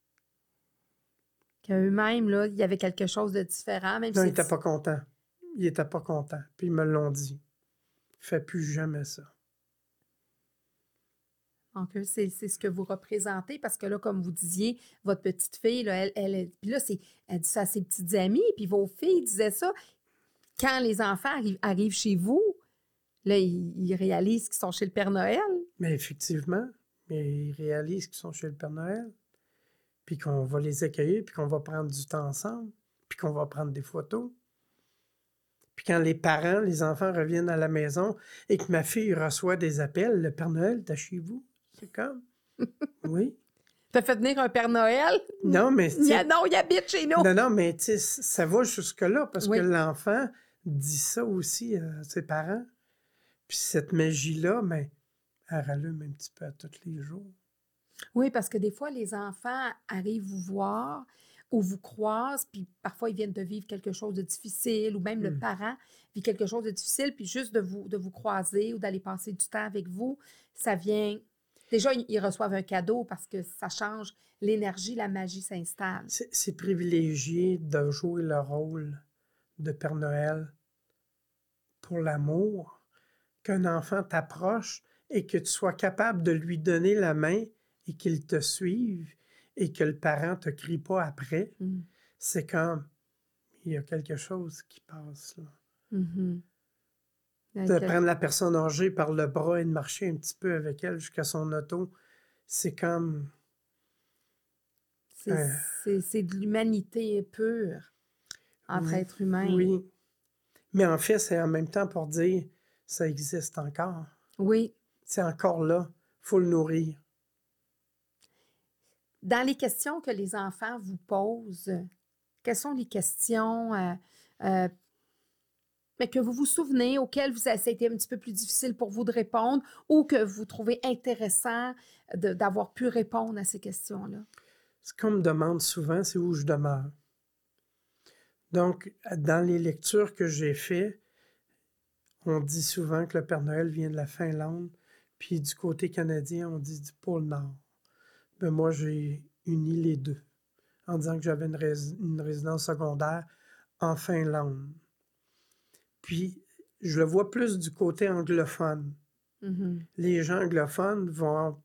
Qu'eux-mêmes, là, il y avait quelque chose de différent, même Non, si ils n'étaient pas contents. Ils n'étaient pas contents. Puis ils me l'ont dit. Fais plus jamais ça. Donc, c'est c'est ce que vous représentez parce que là, comme vous disiez, votre petite fille, là, elle, elle, puis là, c'est, elle dit ça à ses petites amies, puis vos filles disaient ça. Quand les enfants arri- arrivent chez vous, là, ils, ils réalisent qu'ils sont chez le Père Noël. Mais effectivement, mais ils réalisent qu'ils sont chez le Père Noël, puis qu'on va les accueillir, puis qu'on va prendre du temps ensemble, puis qu'on va prendre des photos. Puis quand les parents, les enfants reviennent à la maison et que ma fille reçoit des appels, le Père Noël, t'as chez vous? C'est comme? <laughs> Oui. T'as fait venir un Père Noël? Non, mais... Il a- non, il habite chez nous. Non, non, mais ça va jusque-là parce Oui. que l'enfant dit ça aussi à ses parents. Puis cette magie-là, mais elle rallume un petit peu à tous les jours. Oui, parce que des fois, les enfants arrivent vous voir ou vous croisent, puis parfois ils viennent de vivre quelque chose de difficile, ou même le Mm. parent vit quelque chose de difficile, puis juste de vous, de vous croiser ou d'aller passer du temps avec vous, ça vient. Déjà, ils ils reçoivent un cadeau parce que ça change l'énergie, la magie s'installe. C'est c'est privilégié de jouer le rôle de Père Noël pour l'amour, qu'un enfant t'approche et que tu sois capable de lui donner la main et qu'il te suive et que le parent te crie pas après. Mm. C'est comme, il y a quelque chose qui passe là. Mhm. de prendre la personne âgée par le bras et de marcher un petit peu avec elle jusqu'à son auto, c'est comme euh, c'est de l'humanité pure entre Oui, êtres humains. oui. Mais en fait, c'est en même temps pour dire ça existe encore. Oui. C'est encore là. faut le nourrir. Dans les questions que les enfants vous posent, quelles sont les questions euh, euh, mais que vous vous souvenez, auxquelles vous, ça a été un petit peu plus difficile pour vous de répondre ou que vous trouvez intéressant d'avoir pu répondre à ces questions-là? Ce qu'on me demande souvent, c'est où je demeure. Donc, dans les lectures que j'ai faites, on dit souvent que le Père Noël vient de la Finlande, puis du côté canadien, on dit du pôle Nord. Ben, moi, j'ai uni les deux en disant que j'avais une, rés- une résidence secondaire en Finlande. Puis, je le vois plus du côté anglophone Mhm. les gens anglophones vont,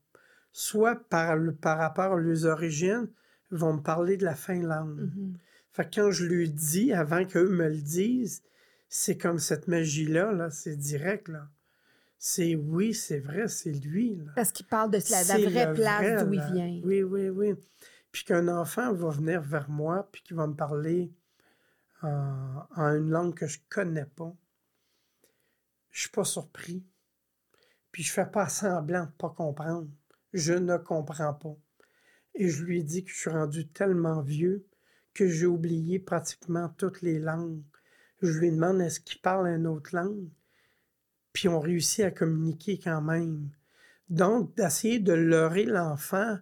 soit par, par rapport à leurs origines, vont me parler de la Finlande. Mhm. Fait que quand je lui dis, avant qu'eux me le disent, c'est comme cette magie-là, là, c'est direct. là. C'est oui, c'est vrai, c'est lui. là. Parce qu'il parle de la, vraie place vrai, d'où il vient. Oui, oui, oui. Puis qu'un enfant va venir vers moi, puis qu'il va me parler en, en une langue que je connais pas. Je suis pas surpris. Puis je fais pas semblant de pas comprendre. Je ne comprends pas. Et je lui dis que je suis rendu tellement vieux que j'ai oublié pratiquement toutes les langues. Je lui demande est-ce qu'il parle une autre langue? Puis on réussit à communiquer quand même. Donc, d'essayer de leurrer l'enfant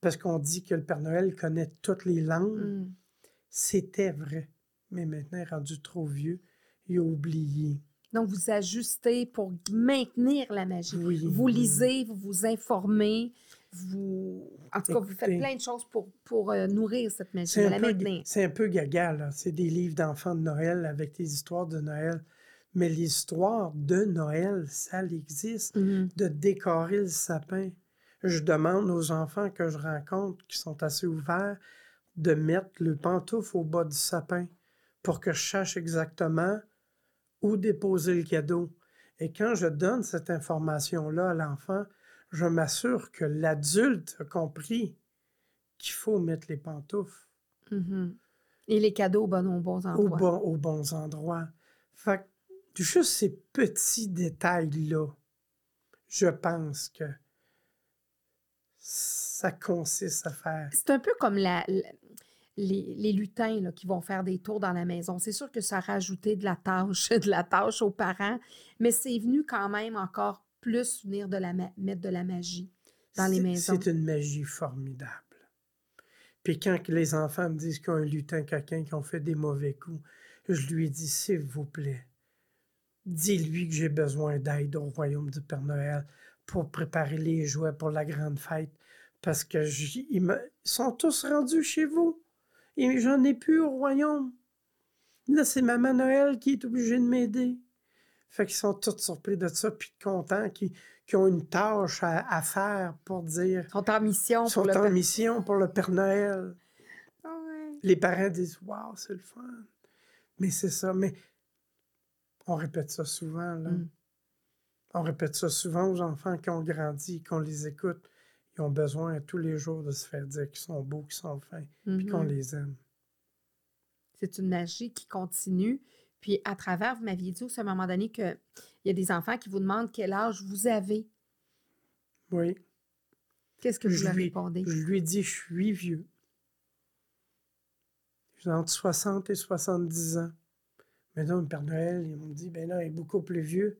parce qu'on dit que le Père Noël connaît toutes les langues, Mm. c'était vrai. Mais maintenant, rendu trop vieux, il a oublié. Donc, vous ajustez pour maintenir la magie. Oui, Vous lisez, vous vous informez, vous... En tout cas, vous faites plein de choses pour, pour euh, nourrir cette magie, C'est un, la peu, maintenir. c'est un peu gaga, là. C'est des livres d'enfants de Noël avec des histoires de Noël. Mais l'histoire de Noël, ça existe. Mhm. de décorer le sapin. Je demande aux enfants que je rencontre qui sont assez ouverts de mettre le pantoufle au bas du sapin pour que je sache exactement où déposer le cadeau. Et quand je donne cette information-là à l'enfant, je m'assure que l'adulte a compris qu'il faut mettre les pantoufles Mhm. Et les cadeaux au bon, aux bons au endroits. bon- aux bons endroits. Fait que juste ces petits détails-là, je pense que ça consiste à faire. C'est un peu comme la, les, lutins là, qui vont faire des tours dans la maison. C'est sûr que ça a rajouté de la tâche, <laughs> de la tâche aux parents, mais c'est venu quand même encore plus venir de la mettre de la magie dans les maisons. C'est une magie formidable. Puis quand les enfants me disent qu'ils ont un lutin quelqu'un qui ont fait des mauvais coups, je lui dis, s'il vous plaît, dis-lui que j'ai besoin d'aide au royaume du Père Noël pour préparer les jouets pour la grande fête, parce que ils sont tous rendus chez vous. Et j'en ai plus au royaume. Là, c'est Maman Noël qui est obligée de m'aider. Fait qu'ils sont tous surpris de ça, puis contents, qui, ont une tâche à, faire pour dire. Ils sont en mission pour sont en mission pour le Père Noël. Ah Les parents disent Waouh, c'est le fun. Mais c'est ça. Mais on répète ça souvent, là. Mm. On répète ça souvent aux enfants qui ont grandi, qu'on les écoute. Ils ont besoin tous les jours de se faire dire qu'ils sont beaux, qu'ils sont fins, puis qu'on mm-hmm. les aime. C'est une magie qui continue. Puis à travers, vous m'aviez dit aussi à un moment donné qu'il y a des enfants qui vous demandent quel âge vous avez. Oui. Qu'est-ce que je vous lui, répondez? Je lui dis, je suis vieux. J'ai entre 60 et 70 ans. Mais non, le Père Noël, ils m'ont dit, ben non, il est beaucoup plus vieux.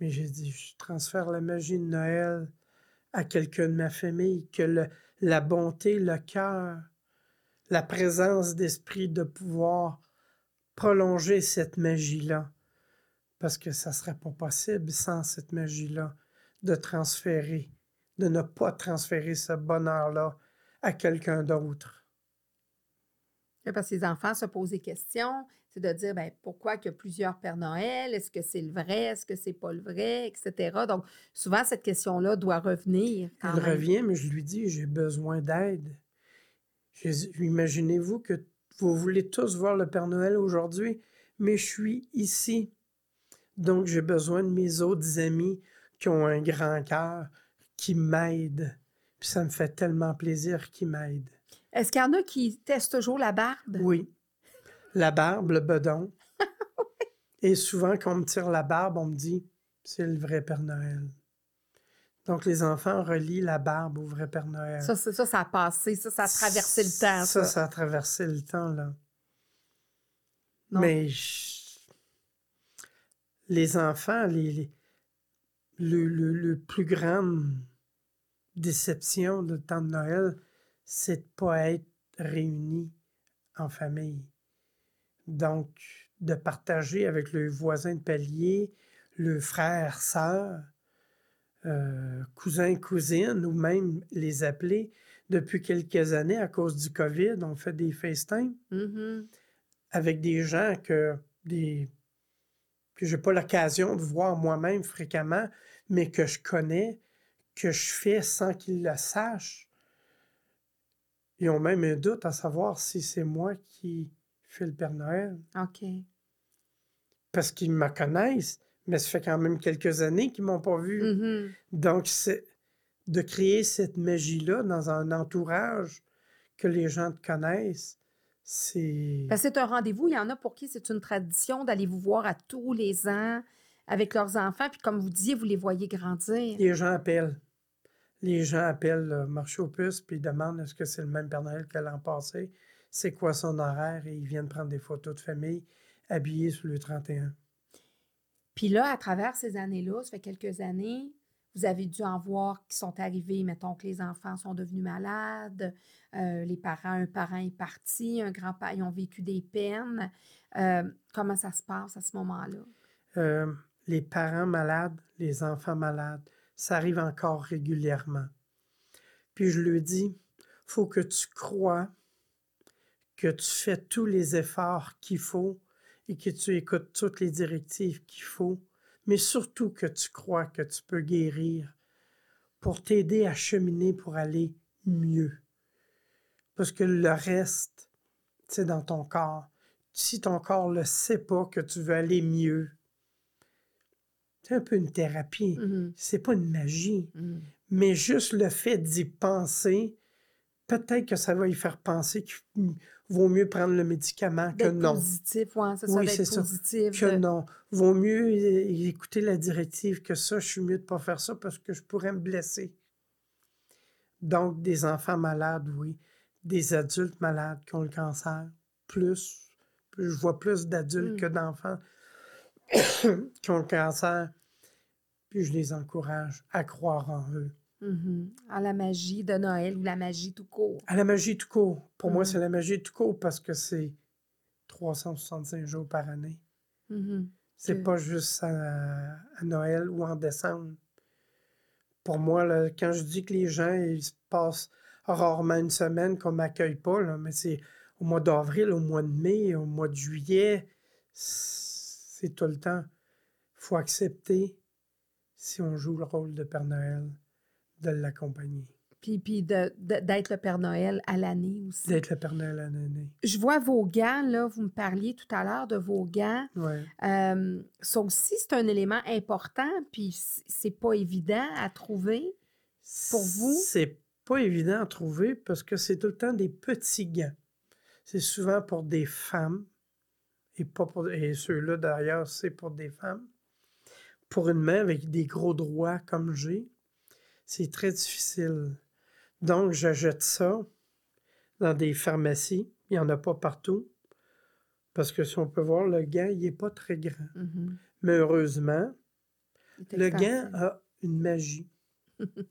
Mais j'ai dit, je transfère la magie de Noël à quelqu'un de ma famille, que la bonté, le cœur, la présence d'esprit de pouvoir prolonger cette magie-là? Parce que ça ne serait pas possible sans cette magie-là de transférer, de ne pas transférer ce bonheur-là à quelqu'un d'autre. Parce que les enfants se posent des questions, c'est de dire ben, pourquoi il y a plusieurs Pères Noël, est-ce que c'est le vrai, est-ce que c'est pas le vrai, etc. Donc, souvent, cette question-là doit revenir. Elle revient, mais je lui dis j'ai besoin d'aide. Imaginez-vous que vous voulez tous voir le Père Noël aujourd'hui, mais je suis ici. Donc, j'ai besoin de mes autres amis qui ont un grand cœur, qui m'aident. Puis ça me fait tellement plaisir qu'ils m'aident. Est-ce qu'il y en a qui testent toujours la barbe? Oui. La barbe, le bedon. <laughs> Et souvent, quand on me tire la barbe, on me dit c'est le vrai Père Noël. Donc, les enfants relient la barbe au vrai Père Noël. Ça, ça, ça a passé, ça, ça a traversé le temps. Ça, ça, a traversé le temps, là. Mais les enfants, les, le, le, plus grande déception de temps de Noël, c'est de ne pas être réunis en famille. Donc, de partager avec le voisin de palier, le frère, sœur, euh, cousins, cousines, ou même les appeler. Depuis quelques années, à cause du COVID, on fait des FaceTime mm-hmm. avec des gens que, des, que je n'ai pas l'occasion de voir moi-même fréquemment, mais que je connais, que je fais sans qu'ils le sachent. Ils ont même un doute à savoir si c'est moi qui fais le Père Noël. OK. Parce qu'ils me connaissent, mais ça fait quand même quelques années qu'ils ne m'ont pas vu. Mm-hmm. Donc, c'est de créer cette magie-là dans un entourage que les gens te connaissent, c'est... c'est un rendez-vous. Il y en a pour qui c'est une tradition d'aller vous voir à tous les ans avec leurs enfants. Puis comme vous disiez, vous les voyez grandir. Les gens appellent. Les gens appellent le marché aux puces puis demandent est-ce que c'est le même Père Noël que l'an passé? C'est quoi son horaire? Et ils viennent prendre des photos de famille habillés sous le 31. Puis là, à travers ces années-là, ça fait quelques années, vous avez dû en voir qui sont arrivés, mettons que les enfants sont devenus malades, euh, les parents, un parent est parti, un grand-père, ils ont vécu des peines. Euh, comment ça se passe à ce moment-là? Euh, les parents malades, les enfants malades, ça arrive encore régulièrement. Puis je lui dis, faut que tu crois que tu fais tous les efforts qu'il faut et que tu écoutes toutes les directives qu'il faut, mais surtout que tu crois que tu peux guérir pour t'aider à cheminer pour aller mieux. Parce que le reste, c'est dans ton corps. Si ton corps ne sait pas que tu veux aller mieux, c'est un peu une thérapie. Mm-hmm. C'est pas une magie. Mm. Mais juste le fait d'y penser, peut-être que ça va y faire penser qu'il vaut mieux prendre le médicament que non. positif, ouais, c'est ça, Oui, c'est ça. Que de- non. Vaut mieux écouter la directive que ça. Je suis mieux de pas faire ça parce que je pourrais me blesser. Donc, des enfants malades, oui. Des adultes malades qui ont le cancer, plus. Je vois plus d'adultes Mm. que d'enfants <coughs> qui ont le cancer. Puis je les encourage à croire en eux. Mhm. À la magie de Noël ou la magie tout court. À la magie tout court. Pour moi, Mhm. c'est la magie tout court parce que c'est 365 jours par année. Mhm. C'est Que- pas juste à, à Noël ou en décembre. Pour moi, là, quand je dis que les gens ils se passent rarement une semaine qu'on m'accueille pas, là, mais c'est au mois d'avril, au mois de mai, au mois de juillet, c'est tout le temps. Il faut accepter, si on joue le rôle de Père Noël, de l'accompagner, Puis, puis d'être le Père Noël à l'année aussi. d'être le Père Noël à l'année. Je vois vos gants, là, vous me parliez tout à l'heure de vos gants. Ouais. Euh, ça aussi, c'est un élément important, puis c'est pas évident à trouver. Pour vous? C'est pas évident à trouver parce que c'est tout le temps des petits gants. C'est souvent pour des femmes et pas pour et ceux-là d'ailleurs, c'est pour des femmes. Pour une main avec des gros droits comme j'ai, c'est très difficile. Donc j'achète ça dans des pharmacies, il n'y en a pas partout. Parce que si on peut voir, le gant, il n'est pas très grand. Mhm. Mais heureusement, le gant extensible. a une magie. <laughs>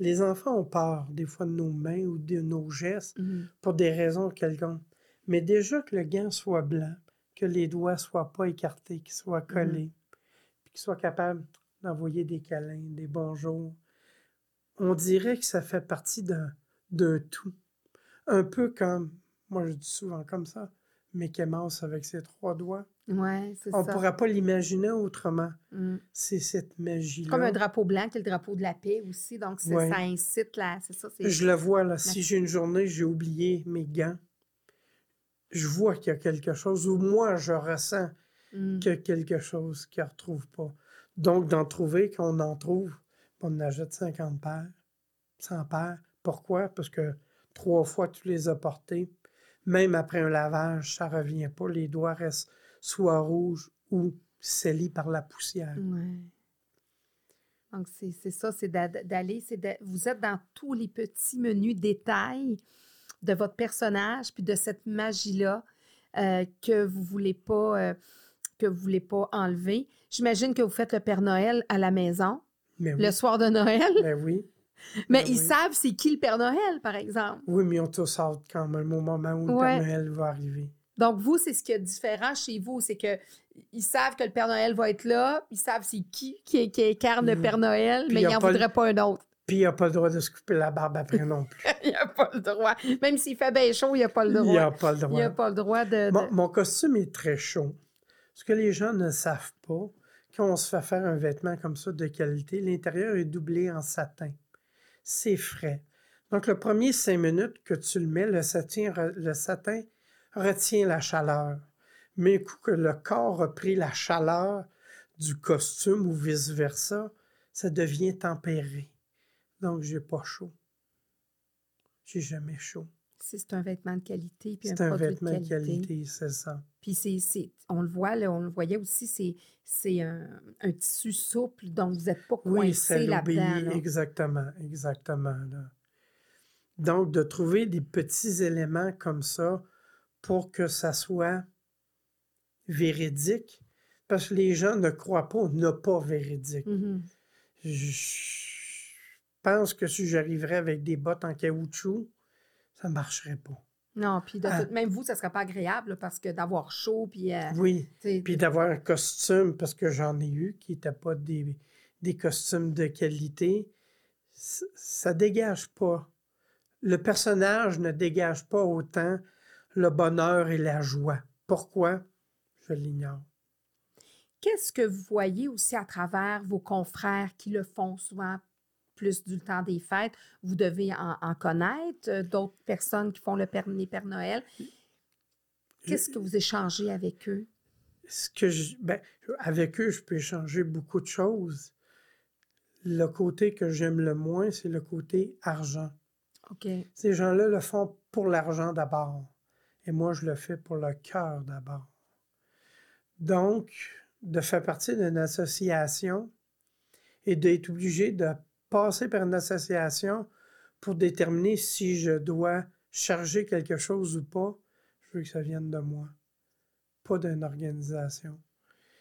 Les enfants ont peur des fois de nos mains ou de nos gestes Mhm. pour des raisons quelconques. Mais déjà que le gant soit blanc, que les doigts soient pas écartés, qu'ils soient collés, puis qu'ils soient capables d'envoyer des câlins, des bonjours, on dirait que ça fait partie d'un tout. Un peu comme, moi je dis souvent comme ça, Mickey Mouse avec ses trois doigts. Ouais, c'est On ne ça. pourra pas l'imaginer autrement. Mm. C'est cette magie-là. Comme un drapeau blanc, qui est le drapeau de la paix aussi. Donc, Ouais. ça incite là, c'est ça. Je le vois là. Si j'ai une journée, j'ai oublié mes gants, je vois qu'il y a quelque chose, ou moi, je ressens Mm. qu'il y a quelque chose qu'il ne retrouve pas. Donc, d'en trouver, qu'on en trouve, on en achète 50 paires, 100 paires. Pourquoi? Parce que trois fois, tu les as portés. Même après un lavage, ça ne revient pas. Les doigts restent soit rouges ou scellis par la poussière. Ouais. Donc, c'est ça, c'est d'a- d'aller, vous êtes dans tous les petits menus détails de votre personnage, puis de cette magie-là euh, que vous voulez euh, voulez pas enlever. J'imagine que vous faites le Père Noël à la maison, Mais oui, le soir de Noël, ben oui. <laughs> mais ben ils oui. savent c'est qui le Père Noël, par exemple. Oui, mais on tous hâte quand même au moment où le. Père Noël va arriver. Donc, vous, c'est ce qui est différent chez vous, c'est que ils savent que le Père Noël va être là, ils savent c'est qui qui, qui incarne le Mhm. Père Noël, Puis mais ils n'en voudraient pas un autre. Puis il n'a pas le droit de se couper la barbe après non plus. <laughs> il n'a pas le droit. Même s'il fait bien chaud, il n'a pas le Il droit. n'a pas le Il n'a droit. pas le droit de. de- Mon, mon costume est très chaud. Ce que les gens ne savent pas, quand on se fait faire un vêtement comme ça de qualité, l'intérieur est doublé en satin. C'est frais. Donc, le premier cinq minutes que tu le mets, le satin, retient la chaleur. Mais coup que le corps a pris la chaleur du costume ou vice-versa, ça devient tempéré. Donc, j'ai pas chaud. J'ai jamais chaud. C'est un vêtement de qualité, puis C'est un vêtement de qualité. qualité, c'est ça. Puis c'est, on le voit, là, on le voyait aussi, c'est, c'est un, un tissu souple, donc vous n'êtes pas Oui, coincé l'obéit, là-dedans. là. exactement, exactement. là. Donc, de trouver des petits éléments comme ça pour que ça soit véridique, parce que les gens ne croient pas ne pas véridique. Mhm. Je pense que si j'arriverais avec des bottes en caoutchouc, ça ne marcherait pas. Non, puis de Ah. tout- même vous, ça ne serait pas agréable là, parce que d'avoir chaud, puis. euh, Oui, puis d'avoir un costume, parce que j'en ai eu, qui n'étaient pas des, des costumes de qualité, ça dégage pas. Le personnage ne dégage pas autant le bonheur et la joie. Pourquoi? Je l'ignore. Qu'est-ce que vous voyez aussi à travers vos confrères qui le font souvent? Plus du temps des fêtes? Vous devez en, en connaître euh, d'autres personnes qui font le Père, les Pères Noël. Qu'est-ce que vous échangez avec eux? Ce que je- ben, avec eux, je peux échanger beaucoup de choses. Le côté que j'aime le moins, c'est le côté argent. OK. Ces gens-là le font pour l'argent d'abord. Et moi, je le fais pour le cœur d'abord. Donc, de faire partie d'une association et d'être obligé de passer par une association pour déterminer si je dois charger quelque chose ou pas, je veux que ça vienne de moi, pas d'une organisation.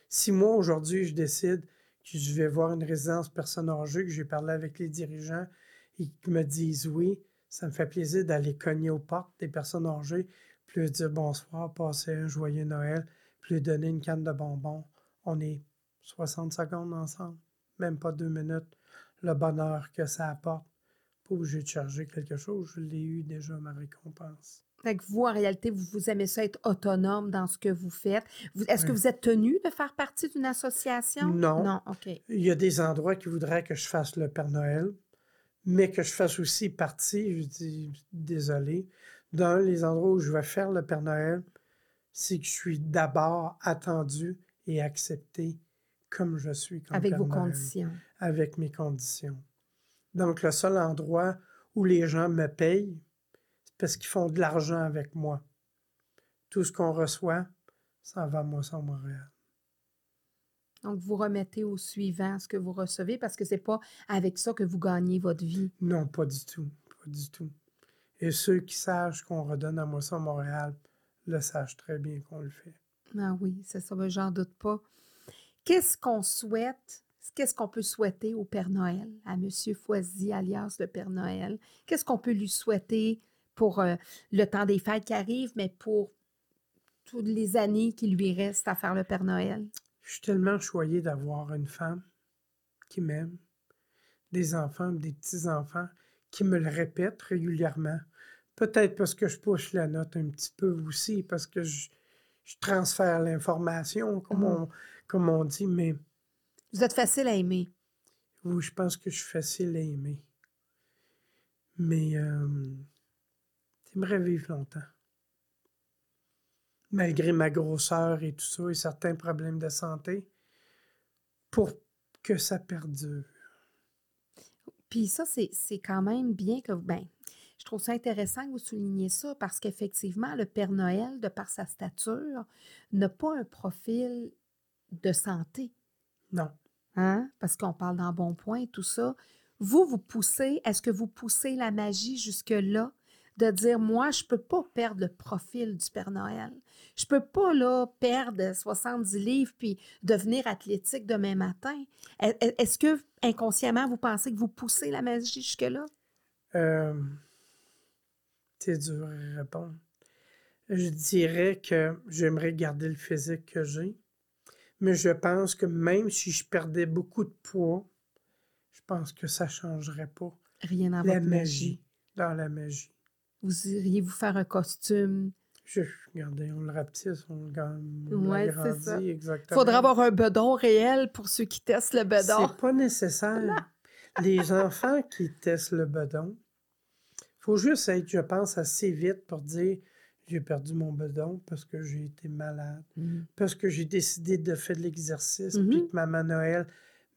Si moi, aujourd'hui, je décide que je vais voir une résidence personne âgée, que j'ai parlé avec les dirigeants et qu'ils me disent oui, ça me fait plaisir d'aller cogner aux portes des personnes âgées, puis dire bonsoir, passer un joyeux Noël, puis lui donner une canne de bonbons. On est 60 secondes ensemble, même pas deux minutes. Le bonheur que ça apporte. Pas obligé de charger quelque chose, je l'ai eu déjà, ma récompense. Fait que vous, en réalité, vous, vous aimez ça être autonome dans ce que vous faites. Est-ce que vous êtes tenu de faire partie d'une association? Non. Non, OK. Il y a des endroits qui voudraient que je fasse le Père Noël, mais que je fasse aussi partie, je dis désolé, dans les endroits où je vais faire le Père Noël, c'est que je suis d'abord attendu et accepté comme je suis. Comme Avec vos conditions. Avec mes conditions. Donc, le seul endroit où les gens me payent, c'est parce qu'ils font de l'argent avec moi. Tout ce qu'on reçoit, ça va à Moisson Montréal. Donc, vous remettez au suivant ce que vous recevez parce que c'est pas avec ça que vous gagnez votre vie. Non, pas du tout. Pas du tout. Et ceux qui sachent qu'on redonne à Moisson Montréal le sachent très bien qu'on le fait. Ah oui, c'est ça, ben, j'en doute pas. Qu'est-ce qu'on souhaite? Qu'est-ce qu'on peut souhaiter au Père Noël, à M. Foisy, alias le Père Noël? Qu'est-ce qu'on peut lui souhaiter pour euh, le temps des fêtes qui arrive, mais pour toutes les années qui lui restent à faire le Père Noël? Je suis tellement choyé d'avoir une femme qui m'aime, des enfants, des petits-enfants qui me le répètent régulièrement. Peut-être parce que je pousse la note un petit peu aussi, parce que je, je transfère l'information, comme, Mhm. on, comme on dit, mais Vous êtes facile à aimer. oui, je pense que je suis facile à aimer. Mais euh, j'aimerais vivre longtemps. Malgré ma grosseur et tout ça, et certains problèmes de santé, pour que ça perdure. Puis ça, c'est quand même bien que vous. Ben, je trouve ça intéressant que vous souligniez ça parce qu'effectivement, le Père Noël, de par sa stature, n'a pas un profil de santé. Non. Hein? Parce qu'on parle dans bon point et tout ça. Vous, vous poussez, est-ce que vous poussez la magie jusque-là de dire, moi, je ne peux pas perdre le profil du Père Noël? Je ne peux pas, là, perdre 70 livres puis devenir athlétique demain matin. E- e- Est-ce que, inconsciemment, vous pensez que vous poussez la magie jusque-là? Euh, c'est dur à répondre. Je dirais que j'aimerais garder le physique que j'ai, mais je pense que même si je perdais beaucoup de poids, je pense que ça ne changerait pas Rien dans la magie, magie. dans la magie. Vous iriez vous faire un costume. Je, regardez, on le rapetisse, on le Ouais, ça. exactement. Il faudra avoir un bedon réel pour ceux qui testent le bedon. C'est pas nécessaire. <laughs> Les enfants qui testent le bedon, faut juste être, je pense, assez vite pour dire j'ai perdu mon bedon parce que j'ai été malade, Mhm. parce que j'ai décidé de faire de l'exercice, Mhm. puis que maman Noël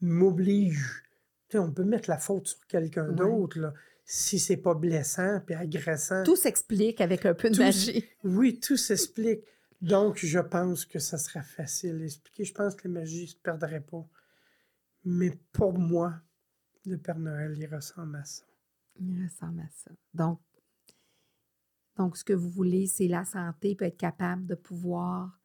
m'oblige. Tu sais, on peut mettre la faute sur quelqu'un d'autre, là, si c'est pas blessant puis agressant. Tout s'explique avec un peu de Tout- magie. Oui, tout <laughs> s'explique. Donc, je pense que ça sera facile à expliquer. Je pense que la magie ne se perdrait pas. Mais pour moi, le Père Noël, il ressemble à ça. Il ressemble à ça. Donc, donc ce que vous voulez, c'est la santé, puis être capable de pouvoir,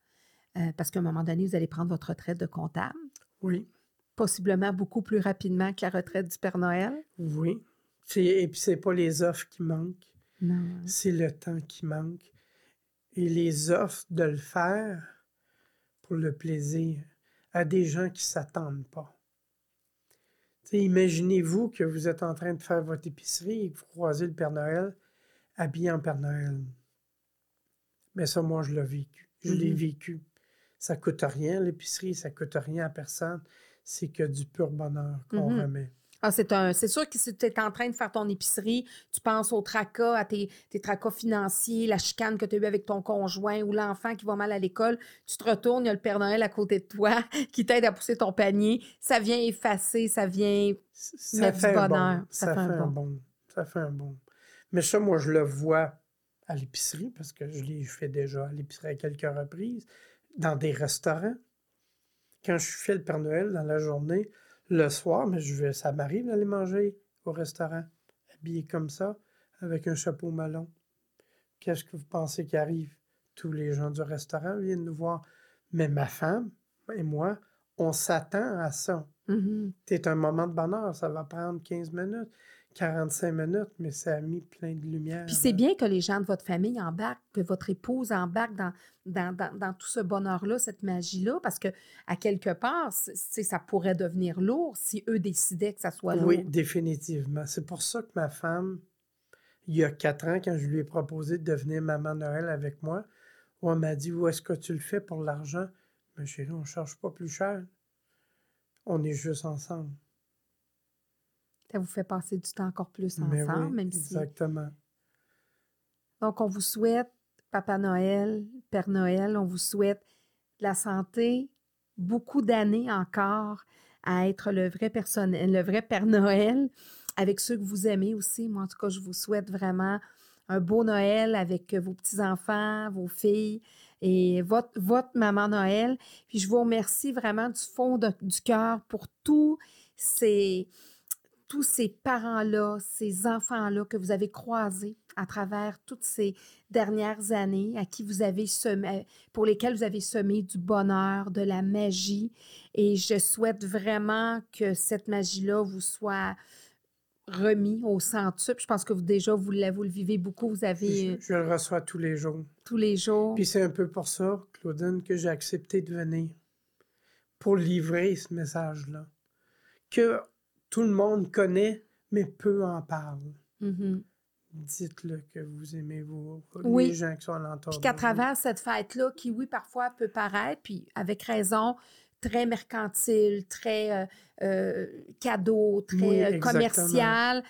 euh, parce qu'à un moment donné, vous allez prendre votre retraite de comptable, Oui, possiblement beaucoup plus rapidement que la retraite du Père Noël. oui. C'est- Et puis, c'est pas les offres qui manquent, Non. c'est le temps qui manque. Et les offres de le faire pour le plaisir à des gens qui ne s'attendent pas. Imaginez-vous que vous êtes en train de faire votre épicerie et que vous croisez le Père Noël habillé en Père Noël. Mais ça, moi, je l'ai vécu. Je l'ai Mhm. vécu. Ça coûte rien, l'épicerie, ça coûte rien à personne. C'est que du pur bonheur qu'on Mhm. remet. Ah, c'est un. C'est sûr que si tu es en train de faire ton épicerie, tu penses au tracas, à tes, tes tracas financiers, la chicane que tu as eue avec ton conjoint ou l'enfant qui va mal à l'école, tu te retournes, il y a le Père Noël à côté de toi <laughs> qui t'aide à pousser ton panier. Ça vient effacer, ça vient. Ça Mettre du fait un bonheur. bon. Ça Ça fait un fait un bon. bon. Ça fait un bon. Mais ça, moi, je le vois à l'épicerie, parce que je l'ai fait déjà à l'épicerie à quelques reprises, dans des restaurants. Quand je fais le Père Noël dans la journée, le soir, mais je vais, ça m'arrive d'aller manger au restaurant, habillé comme ça, avec un chapeau malon. Qu'est-ce que vous pensez qui arrive? Tous les gens du restaurant viennent nous voir. Mais ma femme et moi, on s'attend à ça. Mhm. C'est un moment de bonheur, ça va prendre 15 minutes. 45 minutes, mais ça a mis plein de lumière. Puis c'est bien que les gens de votre famille embarquent, que votre épouse embarque dans, dans, dans, dans tout ce bonheur-là, cette magie-là, parce que à quelque part, ça pourrait devenir lourd si eux décidaient que ça soit lourd. Oui, définitivement. C'est pour ça que ma femme, il y a quatre ans, quand je lui ai proposé de devenir maman Noël avec moi, on m'a dit Où est-ce que tu le fais pour l'argent? Mais chérie, on ne cherche pas plus cher. On est juste ensemble. Ça vous fait passer du temps encore plus Mais ensemble, oui, même si. Exactement. Donc, on vous souhaite, Papa Noël, Père Noël, on vous souhaite de la santé, beaucoup d'années encore à être le vrai, personne, le vrai Père Noël avec ceux que vous aimez aussi. Moi, en tout cas, je vous souhaite vraiment un beau Noël avec vos petits-enfants, vos filles et votre, votre maman Noël. Puis je vous remercie vraiment du fond de- du cœur pour tous ces, tous ces parents-là, ces enfants-là que vous avez croisés à travers toutes ces dernières années, à qui vous avez semé, pour lesquels vous avez semé du bonheur, de la magie. Et je souhaite vraiment que cette magie-là vous soit remis au centuple. Je pense que vous déjà, vous, le- vous le vivez beaucoup. Vous avez euh, Je, je le reçois tous les jours. tous les jours. Puis c'est un peu pour ça, Claudine, que j'ai accepté de venir. Pour livrer ce message-là. Que tout le monde connaît, mais peu en parle. Mhm. Dites-le que vous aimez vos, Oui. les gens qui sont alentour. Puis qu'à travers cette fête-là, qui, oui, parfois peut paraître, puis avec raison, très mercantile, très euh, euh, cadeau, très Oui, euh, commercial.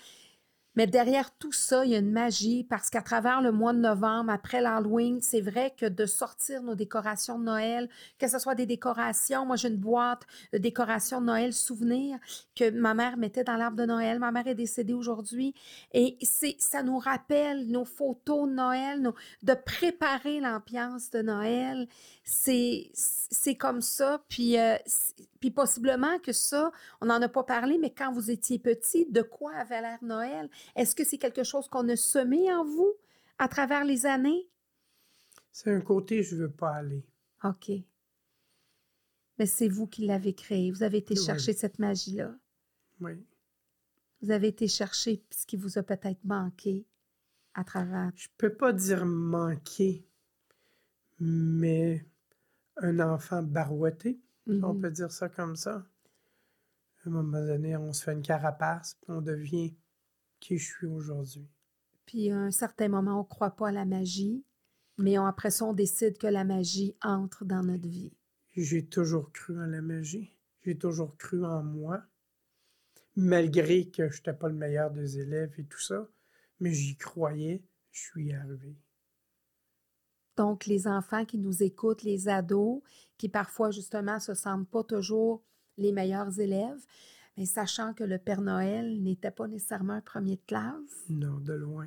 Mais derrière tout ça, il y a une magie parce qu'à travers le mois de novembre, après l'Halloween, c'est vrai que de sortir nos décorations de Noël, que ce soit des décorations, moi j'ai une boîte de décorations de Noël souvenirs que ma mère mettait dans l'arbre de Noël. Ma mère est décédée aujourd'hui et c'est ça nous rappelle nos photos de Noël, de préparer l'ambiance de Noël. C'est c'est comme ça. Puis, euh, puis possiblement que ça, on n'en a pas parlé, mais quand vous étiez petit, de quoi avait l'air Noël? Est-ce que c'est quelque chose qu'on a semé en vous à travers les années? C'est un côté, je veux pas aller. OK. Mais c'est vous qui l'avez créé. Vous avez été Oui. chercher cette magie-là. Oui. Vous avez été chercher ce qui vous a peut-être manqué à travers. Je peux pas dire manquer, mais un enfant barouetté, on Mhm. peut dire ça comme ça. À un moment donné, on se fait une carapace, puis on devient qui je suis aujourd'hui. Puis à un certain moment, on ne croit pas à la magie, mais on- après ça, on décide que la magie entre dans notre vie. J'ai toujours cru en la magie. J'ai toujours cru en moi. Malgré que je n'étais pas le meilleur des élèves et tout ça, mais j'y croyais, je suis arrivé. Donc, les enfants qui nous écoutent, les ados, qui parfois, justement, se sentent pas toujours les meilleurs élèves, mais sachant que le Père Noël n'était pas nécessairement un premier de classe, Non, de loin.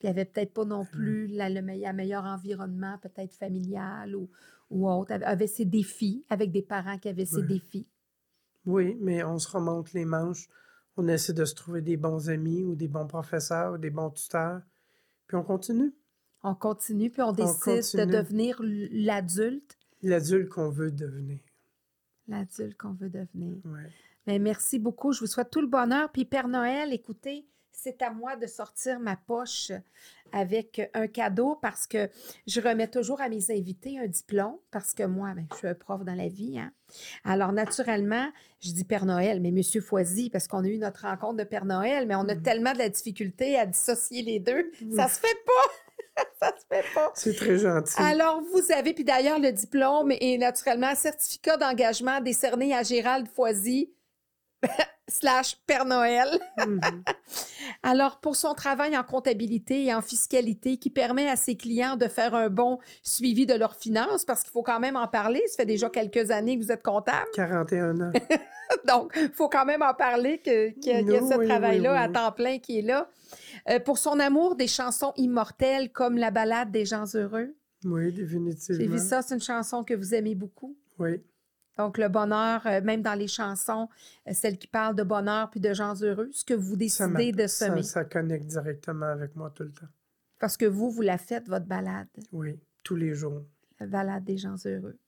puis il n'y avait peut-être pas non plus la- le meilleur, meilleur environnement, peut-être familial ou, ou autre, avait- avait ses défis, avec des parents qui avaient ses défis. Oui, mais on se remonte les manches. On essaie de se trouver des bons amis ou des bons professeurs ou des bons tuteurs. Puis on continue. On continue, puis on décide de devenir l'adulte, L'adulte qu'on veut devenir. l'adulte qu'on veut devenir. Ouais. Mais merci beaucoup. Je vous souhaite tout le bonheur. Puis Père Noël, écoutez, c'est à moi de sortir ma poche avec un cadeau parce que je remets toujours à mes invités un diplôme parce que moi, ben, je suis un prof dans la vie. hein. Alors, naturellement, je dis Père Noël, mais Monsieur Foisy, parce qu'on a eu notre rencontre de Père Noël, mais on a Mhm. tellement de la difficulté à dissocier les deux. Ça se fait pas! <laughs> ça se fait pas! C'est très gentil. Alors, vous avez, puis d'ailleurs, le diplôme et naturellement, certificat d'engagement décerné à Gérald Foisy <laughs> slash Père Noël. Mhm. <laughs> Alors, pour son travail en comptabilité et en fiscalité qui permet à ses clients de faire un bon suivi de leurs finances, parce qu'il faut quand même en parler, ça fait déjà quelques années que vous êtes comptable, 41 ans. <laughs> donc il faut quand même en parler qu'il y a, qu'il y a ce oui, travail-là oui, à temps plein qui est là. Euh, pour son amour des chansons immortelles comme la balade des gens heureux. Oui, définitivement. J'ai vu ça, c'est une chanson que vous aimez beaucoup. Oui, Donc, le bonheur, euh, même dans les chansons, euh, celles qui parlent de bonheur puis de gens heureux, ce que vous ça, décidez de ça, semer. ça connecte directement avec moi tout le temps. Parce que vous, vous la faites, votre balade, Oui, tous les jours. la balade des gens heureux.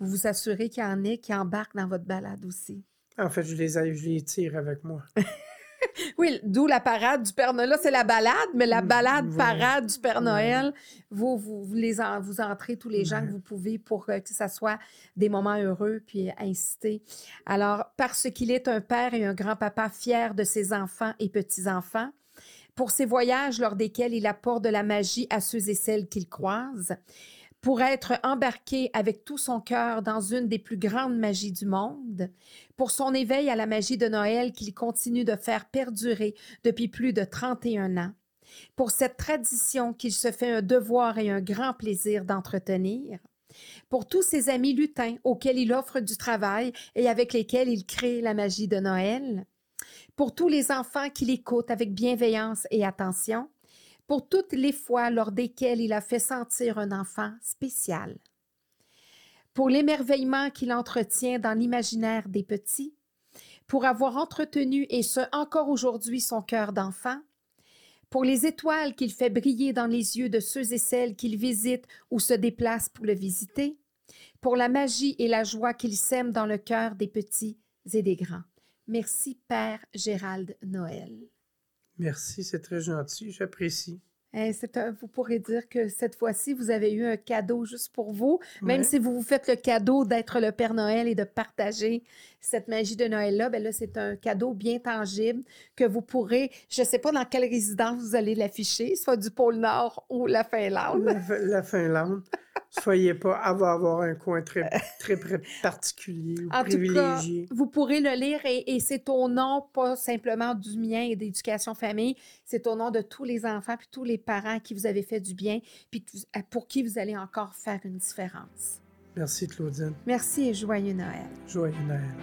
Vous vous assurez qu'il y en ait qui embarquent dans votre balade aussi. En fait, je les, je les tire avec moi. <laughs> Oui, d'où la parade du Père Noël. Là, c'est la balade, mais la Mm, balade voilà. parade du Père. Noël, vous, vous, vous les en- vous entrez tous les gens que vous pouvez pour euh, que ça soit des moments heureux puis inciter. Alors, parce qu'il est un père et un grand-papa fier de ses enfants et petits-enfants, pour ses voyages lors desquels il apporte de la magie à ceux et celles qu'il croise, pour être embarqué avec tout son cœur dans une des plus grandes magies du monde, pour son éveil à la magie de Noël qu'il continue de faire perdurer depuis plus de 31 ans, pour cette tradition qu'il se fait un devoir et un grand plaisir d'entretenir, pour tous ses amis lutins auxquels il offre du travail et avec lesquels il crée la magie de Noël, pour tous les enfants qu'il écoute avec bienveillance et attention, pour toutes les fois lors desquelles il a fait sentir un enfant spécial, pour l'émerveillement qu'il entretient dans l'imaginaire des petits, pour avoir entretenu et ce encore aujourd'hui son cœur d'enfant, pour les étoiles qu'il fait briller dans les yeux de ceux et celles qu'il visite ou se déplacent pour le visiter, pour la magie et la joie qu'il sème dans le cœur des petits et des grands. Merci, Père Gérald Noël. Merci, c'est très gentil, j'apprécie. C'est un- vous pourrez dire que cette fois-ci, vous avez eu un cadeau juste pour vous, même Ouais. si vous vous faites le cadeau d'être le Père Noël et de partager cette magie de Noël-là, ben là, c'est un cadeau bien tangible que vous pourrez, je ne sais pas dans quelle résidence vous allez l'afficher, soit du pôle Nord ou la Finlande. La, la Finlande. Soyez pas, va avoir un coin très, très, très particulier ou En tout cas, privilégié. vous pourrez le lire et, et c'est au nom pas simplement du mien et d'éducation famille, c'est au nom de tous les enfants puis tous les parents qui vous avez fait du bien puis pour qui vous allez encore faire une différence. Merci, Claudine. Merci et joyeux Noël. Joyeux Noël.